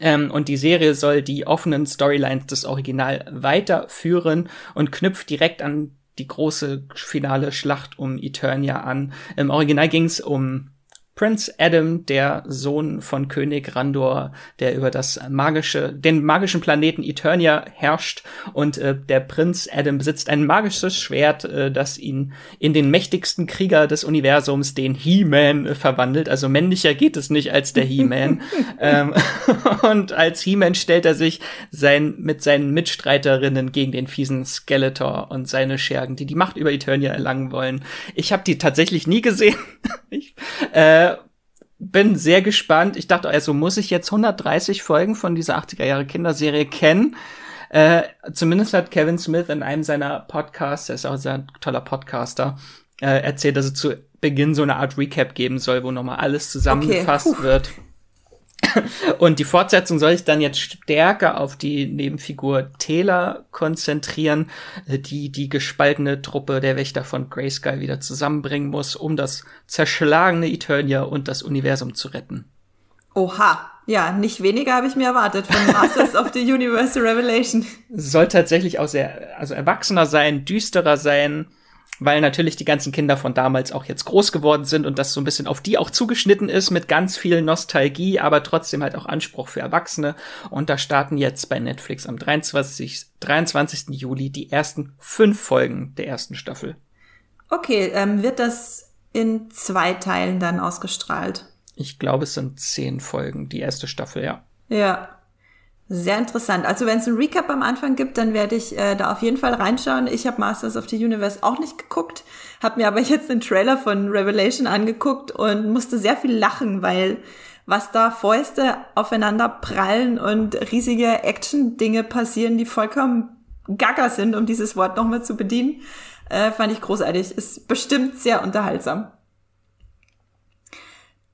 Ähm, und die Serie soll die offenen Storylines des Original weiterführen und knüpft direkt an die große finale Schlacht um Eternia an. Im Original ging es um Prince Adam, der Sohn von König Randor, der über das magische, den magischen Planeten Eternia herrscht und äh, der Prinz Adam besitzt ein magisches Schwert, äh, das ihn in den mächtigsten Krieger des Universums, den He-Man, äh, verwandelt. Also männlicher geht es nicht als der He-Man. ähm, und als He-Man stellt er sich sein, mit seinen Mitstreiterinnen gegen den fiesen Skeletor und seine Schergen, die die Macht über Eternia erlangen wollen. Ich habe die tatsächlich nie gesehen. ich, äh, bin sehr gespannt. Ich dachte, also muss ich jetzt 130 Folgen von dieser 80er Jahre Kinderserie kennen. Äh, zumindest hat Kevin Smith in einem seiner Podcasts, er ist auch ein sehr toller Podcaster, äh, erzählt, dass es zu Beginn so eine Art Recap geben soll, wo nochmal alles zusammengefasst okay. wird. Und die Fortsetzung soll sich dann jetzt stärker auf die Nebenfigur Taylor konzentrieren, äh, die die gespaltene Truppe der Wächter von Grayskull wieder zusammenbringen muss, um das zerschlagene Eternia und das Universum zu retten. Oha, ja, nicht weniger habe ich mir erwartet von Masters of the Universe Revelation. Soll tatsächlich auch sehr, also erwachsener sein, düsterer sein, weil natürlich die ganzen Kinder von damals auch jetzt groß geworden sind und das so ein bisschen auf die auch zugeschnitten ist mit ganz viel Nostalgie, aber trotzdem halt auch Anspruch für Erwachsene. Und da starten jetzt bei Netflix am 23. 23. Juli die ersten fünf Folgen der ersten Staffel. Okay, ähm, wird das in zwei Teilen dann ausgestrahlt? Ich glaube, es sind zehn Folgen, die erste Staffel, ja. Ja, sehr interessant. Also wenn es ein Recap am Anfang gibt, dann werde ich äh, da auf jeden Fall reinschauen. Ich habe Masters of the Universe auch nicht geguckt, habe mir aber jetzt den Trailer von Revelation angeguckt und musste sehr viel lachen, weil was da Fäuste aufeinander prallen und riesige Action-Dinge passieren, die vollkommen gaga sind, um dieses Wort nochmal zu bedienen. Äh, fand ich großartig. Ist bestimmt sehr unterhaltsam.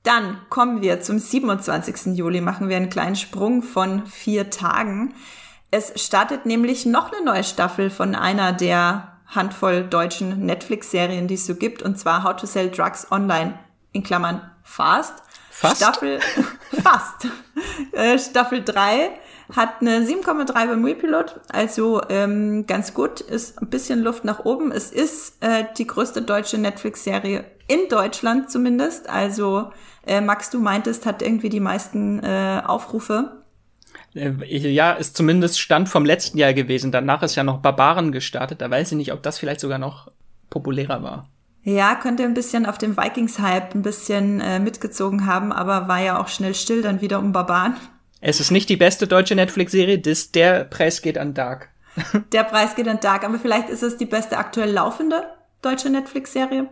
Dann kommen wir zum 27. Juli, machen wir einen kleinen Sprung von vier Tagen. Es startet nämlich noch eine neue Staffel von einer der Handvoll deutschen Netflix-Serien, die es so gibt, und zwar How to Sell Drugs Online, in Klammern Fast. Fast? Staffel, fast. Äh, Staffel 3 hat eine 7,3 beim Wepilot, also ähm, ganz gut, ist ein bisschen Luft nach oben. Es ist äh, die größte deutsche Netflix-Serie in Deutschland zumindest. Also äh, Max, du meintest, hat irgendwie die meisten äh, Aufrufe. Äh, ja, ist zumindest Stand vom letzten Jahr gewesen. Danach ist ja noch Barbaren gestartet. Da weiß ich nicht, ob das vielleicht sogar noch populärer war. Ja, könnte ein bisschen auf dem Vikings-Hype ein bisschen äh, mitgezogen haben, aber war ja auch schnell still dann wieder um Barbaren. Es ist nicht die beste deutsche Netflix-Serie, der Preis geht an Dark. Der Preis geht an Dark, aber vielleicht ist es die beste aktuell laufende deutsche Netflix-Serie.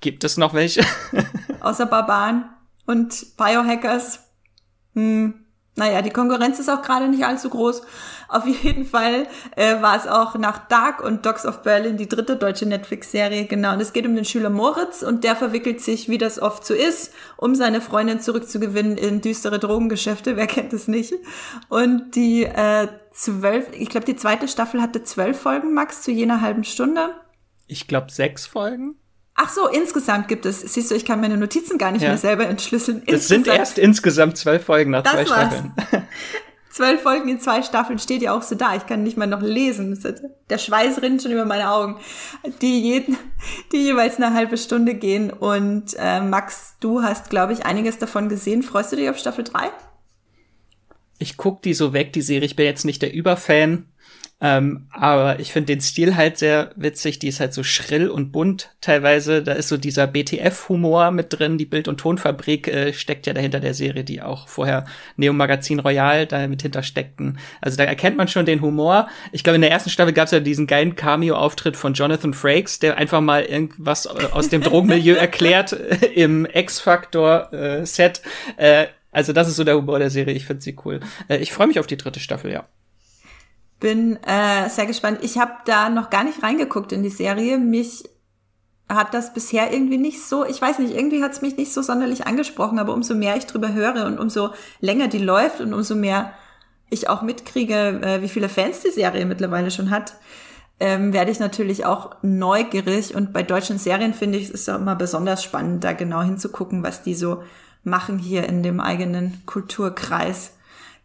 Gibt es noch welche? Außer Barbaren und Biohackers. Hm. Naja, die Konkurrenz ist auch gerade nicht allzu groß. Auf jeden Fall äh, war es auch nach Dark und Dogs of Berlin die dritte deutsche Netflix-Serie. Genau, und es geht um den Schüler Moritz und der verwickelt sich, wie das oft so ist, um seine Freundin zurückzugewinnen in düstere Drogengeschäfte. Wer kennt es nicht? Und die äh, zwölf, ich glaube, die zweite Staffel hatte zwölf Folgen, Max, zu jener halben Stunde. Ich glaube, sechs Folgen. Ach so, insgesamt gibt es. Siehst du, ich kann meine Notizen gar nicht ja. mehr selber entschlüsseln. Es sind erst insgesamt zwölf Folgen nach das zwei war's. Staffeln. Zwölf Folgen in zwei Staffeln steht ja auch so da. Ich kann nicht mal noch lesen. Der Schweiß rinnt schon über meine Augen. Die, jeden, die jeweils eine halbe Stunde gehen. Und äh, Max, du hast, glaube ich, einiges davon gesehen. Freust du dich auf Staffel 3? Ich guck die so weg, die Serie. Ich bin jetzt nicht der Überfan. Ähm, aber ich finde den Stil halt sehr witzig. Die ist halt so schrill und bunt teilweise. Da ist so dieser BTF-Humor mit drin. Die Bild- und Tonfabrik äh, steckt ja dahinter der Serie, die auch vorher Neo Magazin Royal da mit hintersteckten. Also da erkennt man schon den Humor. Ich glaube, in der ersten Staffel gab es ja diesen geilen Cameo-Auftritt von Jonathan Frakes, der einfach mal irgendwas äh, aus dem Drogenmilieu erklärt äh, im X-Factor-Set. Äh, also das ist so der Humor der Serie. Ich finde sie cool. Äh, ich freue mich auf die dritte Staffel, ja. Bin äh, sehr gespannt. Ich habe da noch gar nicht reingeguckt in die Serie. Mich hat das bisher irgendwie nicht so, ich weiß nicht, irgendwie hat es mich nicht so sonderlich angesprochen, aber umso mehr ich drüber höre und umso länger die läuft und umso mehr ich auch mitkriege, äh, wie viele Fans die Serie mittlerweile schon hat, ähm, werde ich natürlich auch neugierig. Und bei deutschen Serien finde ich, es ist auch immer besonders spannend, da genau hinzugucken, was die so machen hier in dem eigenen Kulturkreis.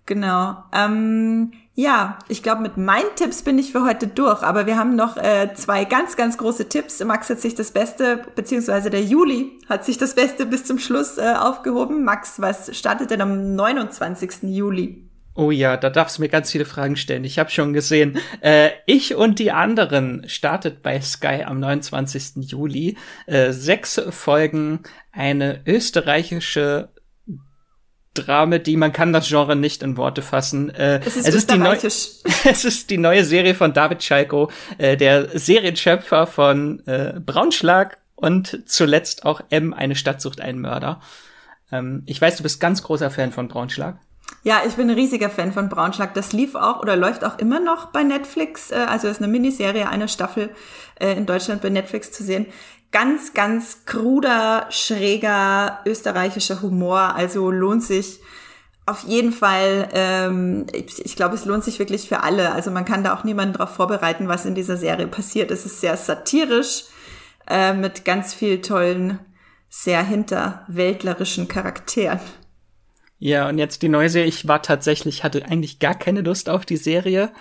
Genau. Ähm, ja, ich glaube, mit meinen Tipps bin ich für heute durch, aber wir haben noch äh, zwei ganz, ganz große Tipps. Max hat sich das Beste, beziehungsweise der Juli hat sich das Beste bis zum Schluss äh, aufgehoben. Max, was startet denn am 29. Juli? Oh ja, da darfst du mir ganz viele Fragen stellen. Ich habe schon gesehen. Äh, ich und die anderen startet bei Sky am 29. Juli. Äh, sechs Folgen, eine österreichische Dramedy, man kann das Genre nicht in Worte fassen. Äh, es ist, es ist, die, neu es ist die neue Serie von David Schalko, äh, der Serienschöpfer von äh, Braunschlag und zuletzt auch M, eine Stadt sucht einen Mörder. Ähm, ich weiß, du bist ganz großer Fan von Braunschlag. Ja, ich bin ein riesiger Fan von Braunschlag. Das lief auch oder läuft auch immer noch bei Netflix. Äh, also ist eine Miniserie, eine Staffel äh, in Deutschland bei Netflix zu sehen ganz, ganz kruder, schräger österreichischer Humor. Also lohnt sich auf jeden Fall, ähm, ich, ich glaube, es lohnt sich wirklich für alle. Also man kann da auch niemanden darauf vorbereiten, was in dieser Serie passiert. Es ist sehr satirisch, äh, mit ganz viel tollen, sehr hinterwäldlerischen Charakteren. Ja, und jetzt die neue Serie. Ich war tatsächlich, hatte eigentlich gar keine Lust auf die Serie.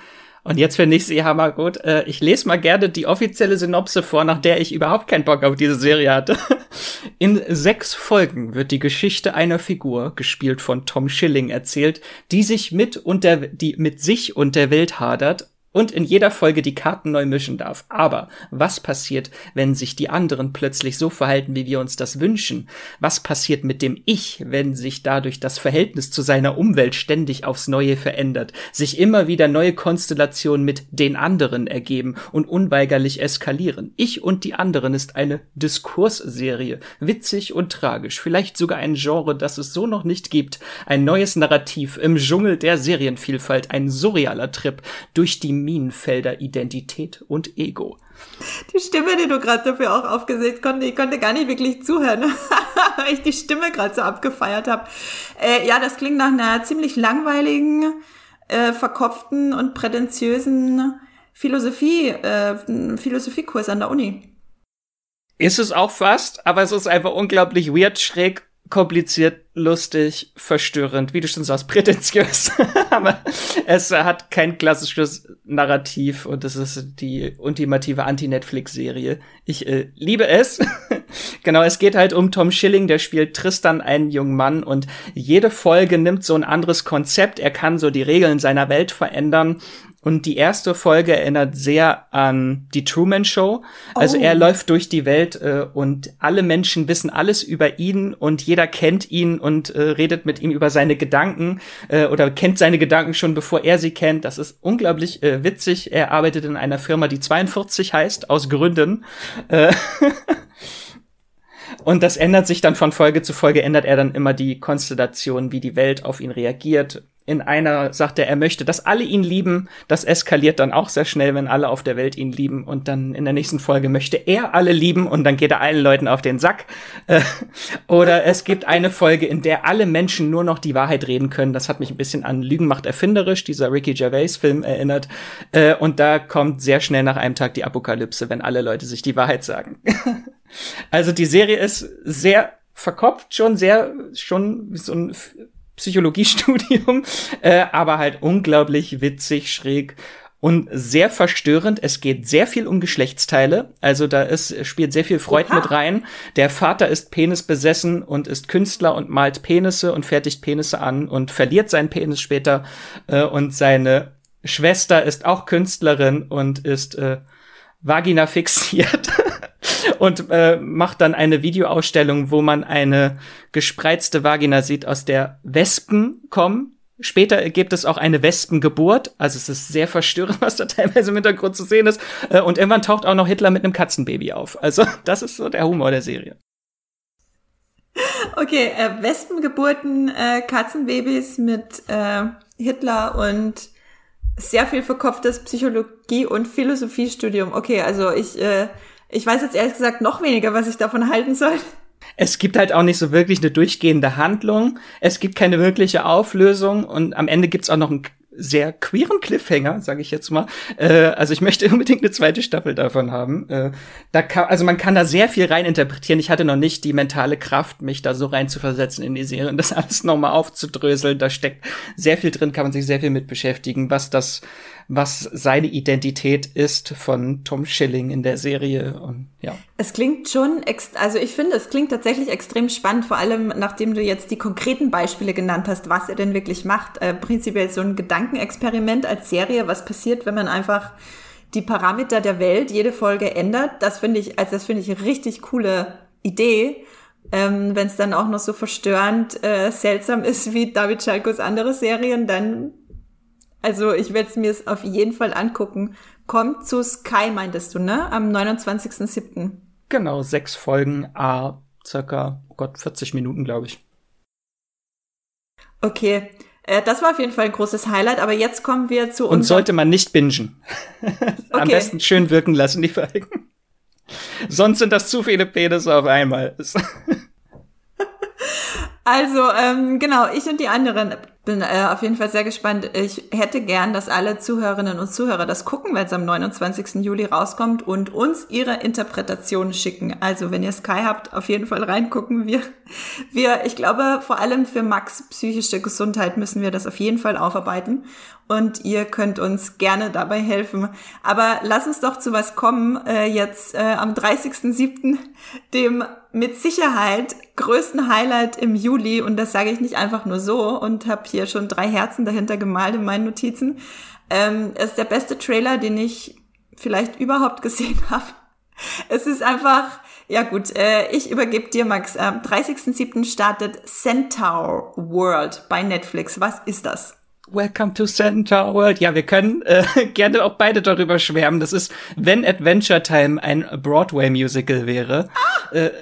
Und jetzt finde ich sie hammergut. Äh, ich lese mal gerne die offizielle Synopse vor, nach der ich überhaupt keinen Bock auf diese Serie hatte. In sechs Folgen wird die Geschichte einer Figur, gespielt von Tom Schilling, erzählt, die sich mit und der, die mit sich und der Welt hadert und in jeder Folge die Karten neu mischen darf. Aber was passiert, wenn sich die anderen plötzlich so verhalten, wie wir uns das wünschen? Was passiert mit dem Ich, wenn sich dadurch das Verhältnis zu seiner Umwelt ständig aufs Neue verändert, sich immer wieder neue Konstellationen mit den anderen ergeben und unweigerlich eskalieren? Ich und die anderen ist eine Diskursserie, witzig und tragisch, vielleicht sogar ein Genre, das es so noch nicht gibt, ein neues Narrativ im Dschungel der Serienvielfalt, ein surrealer Trip durch die Minenfelder Identität und Ego. Die Stimme, die du gerade dafür auch aufgesetzt konnte, ich konnte gar nicht wirklich zuhören, weil ich die Stimme gerade so abgefeiert habe. Äh, ja, das klingt nach einer ziemlich langweiligen, äh, verkopften und prätentiösen Philosophie, äh, Philosophiekurs an der Uni. Ist es auch fast, aber es ist einfach unglaublich weird, schräg kompliziert, lustig, verstörend, wie du schon sagst, prätentiös. Aber es hat kein klassisches Narrativ und es ist die ultimative Anti-Netflix-Serie. Ich äh, liebe es. genau, es geht halt um Tom Schilling, der spielt Tristan, einen jungen Mann und jede Folge nimmt so ein anderes Konzept. Er kann so die Regeln seiner Welt verändern und die erste Folge erinnert sehr an die Truman Show. Also oh. er läuft durch die Welt äh, und alle Menschen wissen alles über ihn und jeder kennt ihn und äh, redet mit ihm über seine Gedanken äh, oder kennt seine Gedanken schon bevor er sie kennt. Das ist unglaublich äh, witzig. Er arbeitet in einer Firma, die 42 heißt, aus Gründen. Äh, Und das ändert sich dann von Folge zu Folge, ändert er dann immer die Konstellation, wie die Welt auf ihn reagiert. In einer sagt er, er möchte, dass alle ihn lieben. Das eskaliert dann auch sehr schnell, wenn alle auf der Welt ihn lieben. Und dann in der nächsten Folge möchte er alle lieben und dann geht er allen Leuten auf den Sack. Äh, oder es gibt eine Folge, in der alle Menschen nur noch die Wahrheit reden können. Das hat mich ein bisschen an Lügen macht erfinderisch, dieser Ricky Gervais-Film erinnert. Äh, und da kommt sehr schnell nach einem Tag die Apokalypse, wenn alle Leute sich die Wahrheit sagen. also die Serie ist sehr verkopft, schon sehr, schon so ein Psychologiestudium, äh, aber halt unglaublich witzig, schräg und sehr verstörend. Es geht sehr viel um Geschlechtsteile. Also da ist, spielt sehr viel Freud Oha. mit rein. Der Vater ist Penis besessen und ist Künstler und malt Penisse und fertigt Penisse an und verliert seinen Penis später. Äh, und seine Schwester ist auch Künstlerin und ist äh, Vagina fixiert. und äh, macht dann eine Videoausstellung, wo man eine gespreizte Vagina sieht, aus der Wespen kommen. Später gibt es auch eine Wespengeburt, also es ist sehr verstörend, was da teilweise im Hintergrund zu sehen ist. Äh, und irgendwann taucht auch noch Hitler mit einem Katzenbaby auf. Also das ist so der Humor der Serie. Okay, äh, Wespengeburten, äh, Katzenbabys mit äh, Hitler und sehr viel verkopftes Psychologie- und Philosophiestudium. Okay, also ich äh, ich weiß jetzt ehrlich gesagt noch weniger, was ich davon halten soll. Es gibt halt auch nicht so wirklich eine durchgehende Handlung. Es gibt keine wirkliche Auflösung und am Ende gibt's auch noch einen sehr queeren Cliffhanger, sage ich jetzt mal. Äh, also ich möchte unbedingt eine zweite Staffel davon haben. Äh, da kann, also man kann da sehr viel rein interpretieren. Ich hatte noch nicht die mentale Kraft, mich da so rein zu versetzen in die Serie und das alles nochmal aufzudröseln. Da steckt sehr viel drin, kann man sich sehr viel mit beschäftigen, was das was seine Identität ist von Tom Schilling in der Serie und ja. Es klingt schon, also ich finde, es klingt tatsächlich extrem spannend, vor allem nachdem du jetzt die konkreten Beispiele genannt hast, was er denn wirklich macht. Äh, prinzipiell so ein Gedankenexperiment als Serie, was passiert, wenn man einfach die Parameter der Welt jede Folge ändert. Das finde ich, also das finde ich eine richtig coole Idee. Ähm, Wenn es dann auch noch so verstörend äh, seltsam ist wie David Schalkos andere Serien, dann also ich werde es mir auf jeden Fall angucken. Kommt zu Sky, meintest du, ne? Am 29.07. Genau, sechs Folgen, a circa, oh Gott, 40 Minuten, glaube ich. Okay, äh, das war auf jeden Fall ein großes Highlight, aber jetzt kommen wir zu Und sollte man nicht bingen. Am okay. besten schön wirken lassen, die Folgen. Sonst sind das zu viele Penisse auf einmal. also, ähm, genau, ich und die anderen bin äh, auf jeden Fall sehr gespannt. Ich hätte gern, dass alle Zuhörerinnen und Zuhörer das gucken, weil es am 29. Juli rauskommt und uns ihre Interpretation schicken. Also, wenn ihr Sky habt, auf jeden Fall reingucken. Wir, wir, ich glaube, vor allem für Max psychische Gesundheit müssen wir das auf jeden Fall aufarbeiten. Und ihr könnt uns gerne dabei helfen. Aber lass uns doch zu was kommen. Äh, jetzt äh, am 30.07., dem mit Sicherheit größten Highlight im Juli. Und das sage ich nicht einfach nur so und habe hier schon drei Herzen dahinter gemalt in meinen Notizen. Ähm, ist der beste Trailer, den ich vielleicht überhaupt gesehen habe. Es ist einfach, ja gut, äh, ich übergebe dir, Max. Am 30.07. startet Centaur World bei Netflix. Was ist das? Welcome to Centaur World. Ja, wir können äh, gerne auch beide darüber schwärmen. Das ist, wenn Adventure Time ein Broadway-Musical wäre. Ah! Äh,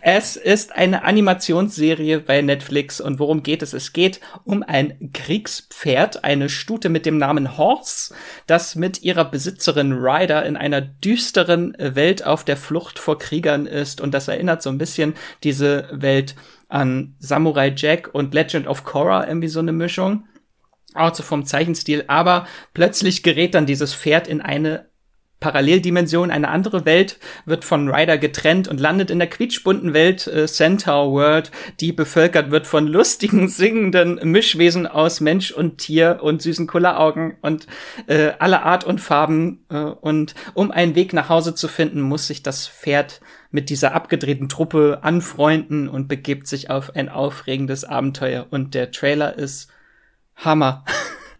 Es ist eine Animationsserie bei Netflix und worum geht es? Es geht um ein Kriegspferd, eine Stute mit dem Namen Horse, das mit ihrer Besitzerin Ryder in einer düsteren Welt auf der Flucht vor Kriegern ist und das erinnert so ein bisschen diese Welt an Samurai Jack und Legend of Korra, irgendwie so eine Mischung. Auch so vom Zeichenstil, aber plötzlich gerät dann dieses Pferd in eine Paralleldimension, eine andere Welt, wird von Ryder getrennt und landet in der quietschbunten Welt äh, Centaur World, die bevölkert wird von lustigen, singenden Mischwesen aus Mensch und Tier und süßen Kulleraugen und äh, aller Art und Farben. Äh, und um einen Weg nach Hause zu finden, muss sich das Pferd mit dieser abgedrehten Truppe anfreunden und begibt sich auf ein aufregendes Abenteuer. Und der Trailer ist Hammer.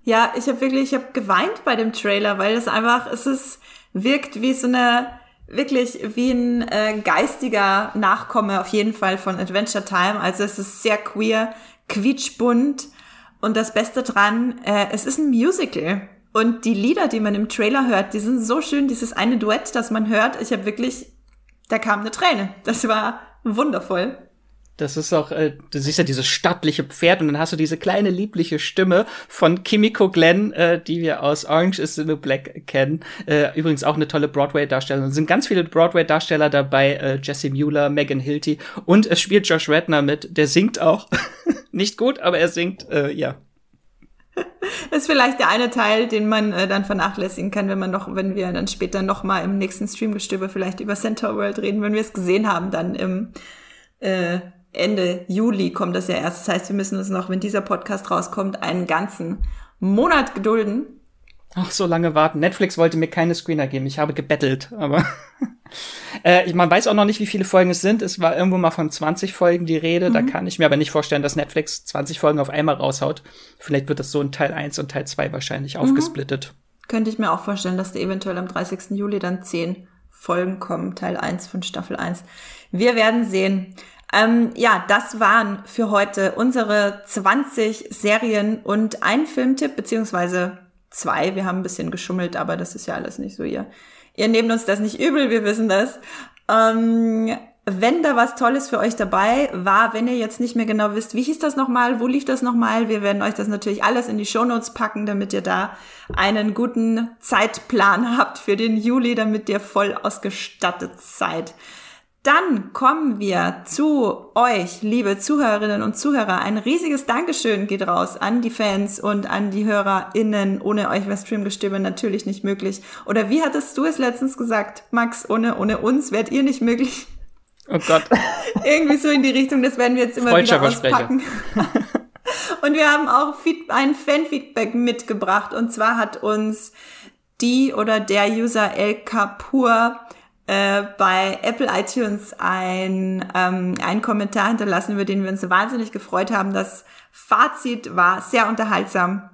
Ja, ich habe wirklich, ich habe geweint bei dem Trailer, weil es einfach, es ist wirkt wie so eine, wirklich wie ein äh, geistiger Nachkomme auf jeden Fall von Adventure Time. Also es ist sehr queer, quietschbunt und das Beste dran, äh, es ist ein Musical. Und die Lieder, die man im Trailer hört, die sind so schön. Dieses eine Duett, das man hört, ich habe wirklich, da kam eine Träne. Das war wundervoll. Das ist auch, äh, du siehst ja dieses stattliche Pferd und dann hast du diese kleine liebliche Stimme von Kimiko Glenn, äh, die wir aus Orange is the Black kennen. Äh, übrigens auch eine tolle Broadway-Darstellerin. Es sind ganz viele Broadway-Darsteller dabei, äh, Jesse Mueller, Megan Hilty und es spielt Josh Redner mit. Der singt auch. Nicht gut, aber er singt, äh, ja. Das ist vielleicht der eine Teil, den man äh, dann vernachlässigen kann, wenn man noch, wenn wir dann später noch mal im nächsten Streamgestöber vielleicht über Center World reden, wenn wir es gesehen haben, dann im äh, Ende Juli kommt das ja erst. Das heißt, wir müssen uns noch, wenn dieser Podcast rauskommt, einen ganzen Monat gedulden. Ach, so lange warten. Netflix wollte mir keine Screener geben. Ich habe gebettelt, aber äh, man weiß auch noch nicht, wie viele Folgen es sind. Es war irgendwo mal von 20 Folgen die Rede. Mhm. Da kann ich mir aber nicht vorstellen, dass Netflix 20 Folgen auf einmal raushaut. Vielleicht wird das so in Teil 1 und Teil 2 wahrscheinlich mhm. aufgesplittet. Könnte ich mir auch vorstellen, dass da eventuell am 30. Juli dann 10 Folgen kommen, Teil 1 von Staffel 1. Wir werden sehen. Ähm, ja, das waren für heute unsere 20 Serien und ein Filmtipp, beziehungsweise zwei. Wir haben ein bisschen geschummelt, aber das ist ja alles nicht so ihr. Ihr nehmt uns das nicht übel, wir wissen das. Ähm, wenn da was Tolles für euch dabei war, wenn ihr jetzt nicht mehr genau wisst, wie hieß das nochmal, wo lief das nochmal, wir werden euch das natürlich alles in die Shownotes packen, damit ihr da einen guten Zeitplan habt für den Juli, damit ihr voll ausgestattet seid. Dann kommen wir zu euch, liebe Zuhörerinnen und Zuhörer. Ein riesiges Dankeschön geht raus an die Fans und an die HörerInnen. Ohne euch wäre Streamgestöber natürlich nicht möglich. Oder wie hattest du es letztens gesagt, Max? Ohne, ohne uns wärt ihr nicht möglich. Oh Gott. Irgendwie so in die Richtung, das werden wir jetzt immer wieder auspacken. und wir haben auch ein Fanfeedback mitgebracht. Und zwar hat uns die oder der User El Kapur äh, bei Apple iTunes ein, ähm, einen Kommentar hinterlassen, über den wir uns wahnsinnig gefreut haben. Das Fazit war sehr unterhaltsam.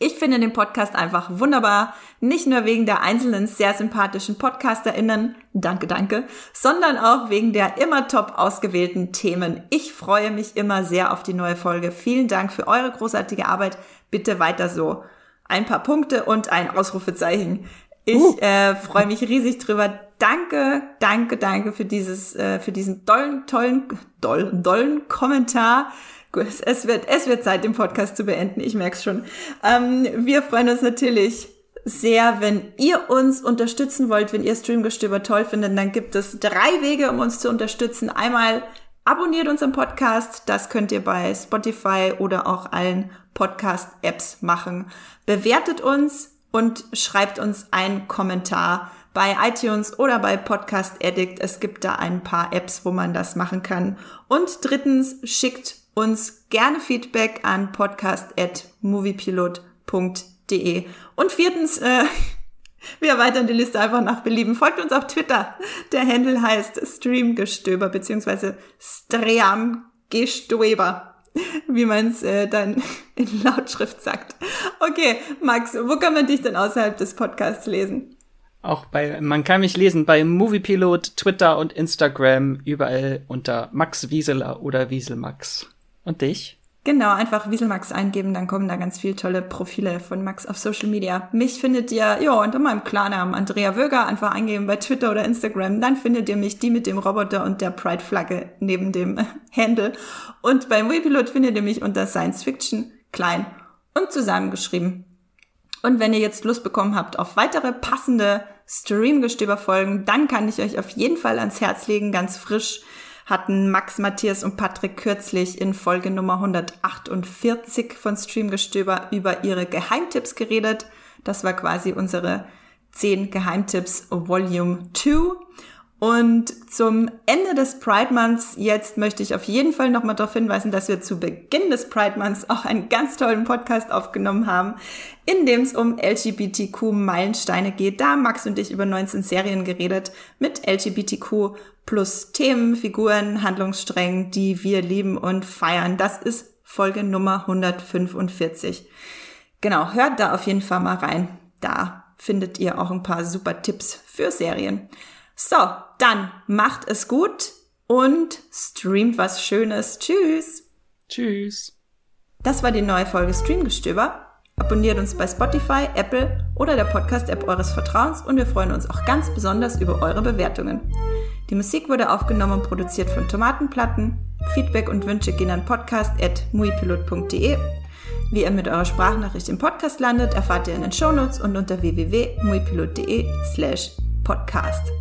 Ich finde den Podcast einfach wunderbar, nicht nur wegen der einzelnen sehr sympathischen PodcasterInnen, danke, danke, sondern auch wegen der immer top ausgewählten Themen. Ich freue mich immer sehr auf die neue Folge. Vielen Dank für eure großartige Arbeit. Bitte weiter so. Ein paar Punkte und ein Ausrufezeichen. Ich uh. äh, freue mich riesig drüber. Danke, danke, danke für dieses, äh, für diesen dollen, tollen, dollen, dollen Kommentar. Gut, es wird, es wird Zeit, den Podcast zu beenden. Ich merk's schon. Ähm, wir freuen uns natürlich sehr, wenn ihr uns unterstützen wollt, wenn ihr Streamgestöber toll findet, dann gibt es drei Wege, um uns zu unterstützen. Einmal abonniert unseren Podcast, das könnt ihr bei Spotify oder auch allen Podcast-Apps machen. Bewertet uns, und schreibt uns einen Kommentar bei iTunes oder bei Podcast Addict. Es gibt da ein paar Apps, wo man das machen kann. Und drittens, schickt uns gerne Feedback an podcast.moviepilot.de. Und viertens, äh, wir erweitern die Liste einfach nach Belieben. Folgt uns auf Twitter. Der Handle heißt Streamgestöber beziehungsweise Streamgestöber wie man es äh, dann in Lautschrift sagt. Okay, Max, wo kann man dich denn außerhalb des Podcasts lesen? Auch bei, man kann mich lesen bei Moviepilot, Twitter und Instagram, überall unter Max Wieseler oder Wieselmax. Und dich? Genau, einfach Wieselmax eingeben, dann kommen da ganz viele tolle Profile von Max auf Social Media. Mich findet ihr, ja, unter meinem Klarnamen Andrea Wöger, einfach eingeben bei Twitter oder Instagram. Dann findet ihr mich, die mit dem Roboter und der Pride-Flagge neben dem Handle. Und beim Webpilot findet ihr mich unter Science Fiction, klein und zusammengeschrieben. Und wenn ihr jetzt Lust bekommen habt auf weitere passende Streamgestöber-Folgen, dann kann ich euch auf jeden Fall ans Herz legen, ganz frisch hatten Max, Matthias und Patrick kürzlich in Folge Nummer 148 von Streamgestöber über ihre Geheimtipps geredet. Das war quasi unsere 10 Geheimtipps Volume 2. Und zum Ende des Pride Months jetzt möchte ich auf jeden Fall nochmal darauf hinweisen, dass wir zu Beginn des Pride Months auch einen ganz tollen Podcast aufgenommen haben, in dem es um LGBTQ-Meilensteine geht. Da Max und ich über 19 Serien geredet mit LGBTQ plus Themen, Figuren, Handlungssträngen, die wir lieben und feiern. Das ist Folge Nummer 145. Genau, hört da auf jeden Fall mal rein. Da findet ihr auch ein paar super Tipps für Serien. So, dann macht es gut und streamt was Schönes. Tschüss. Tschüss. Das war die neue Folge Streamgestöber. Abonniert uns bei Spotify, Apple oder der Podcast-App eures Vertrauens und wir freuen uns auch ganz besonders über eure Bewertungen. Die Musik wurde aufgenommen und produziert von Tomatenplatten. Feedback und Wünsche gehen an podcast.muipilot.de. Wie ihr mit eurer Sprachnachricht im Podcast landet, erfahrt ihr in den Shownotes und unter www.muipilot.de slash podcast.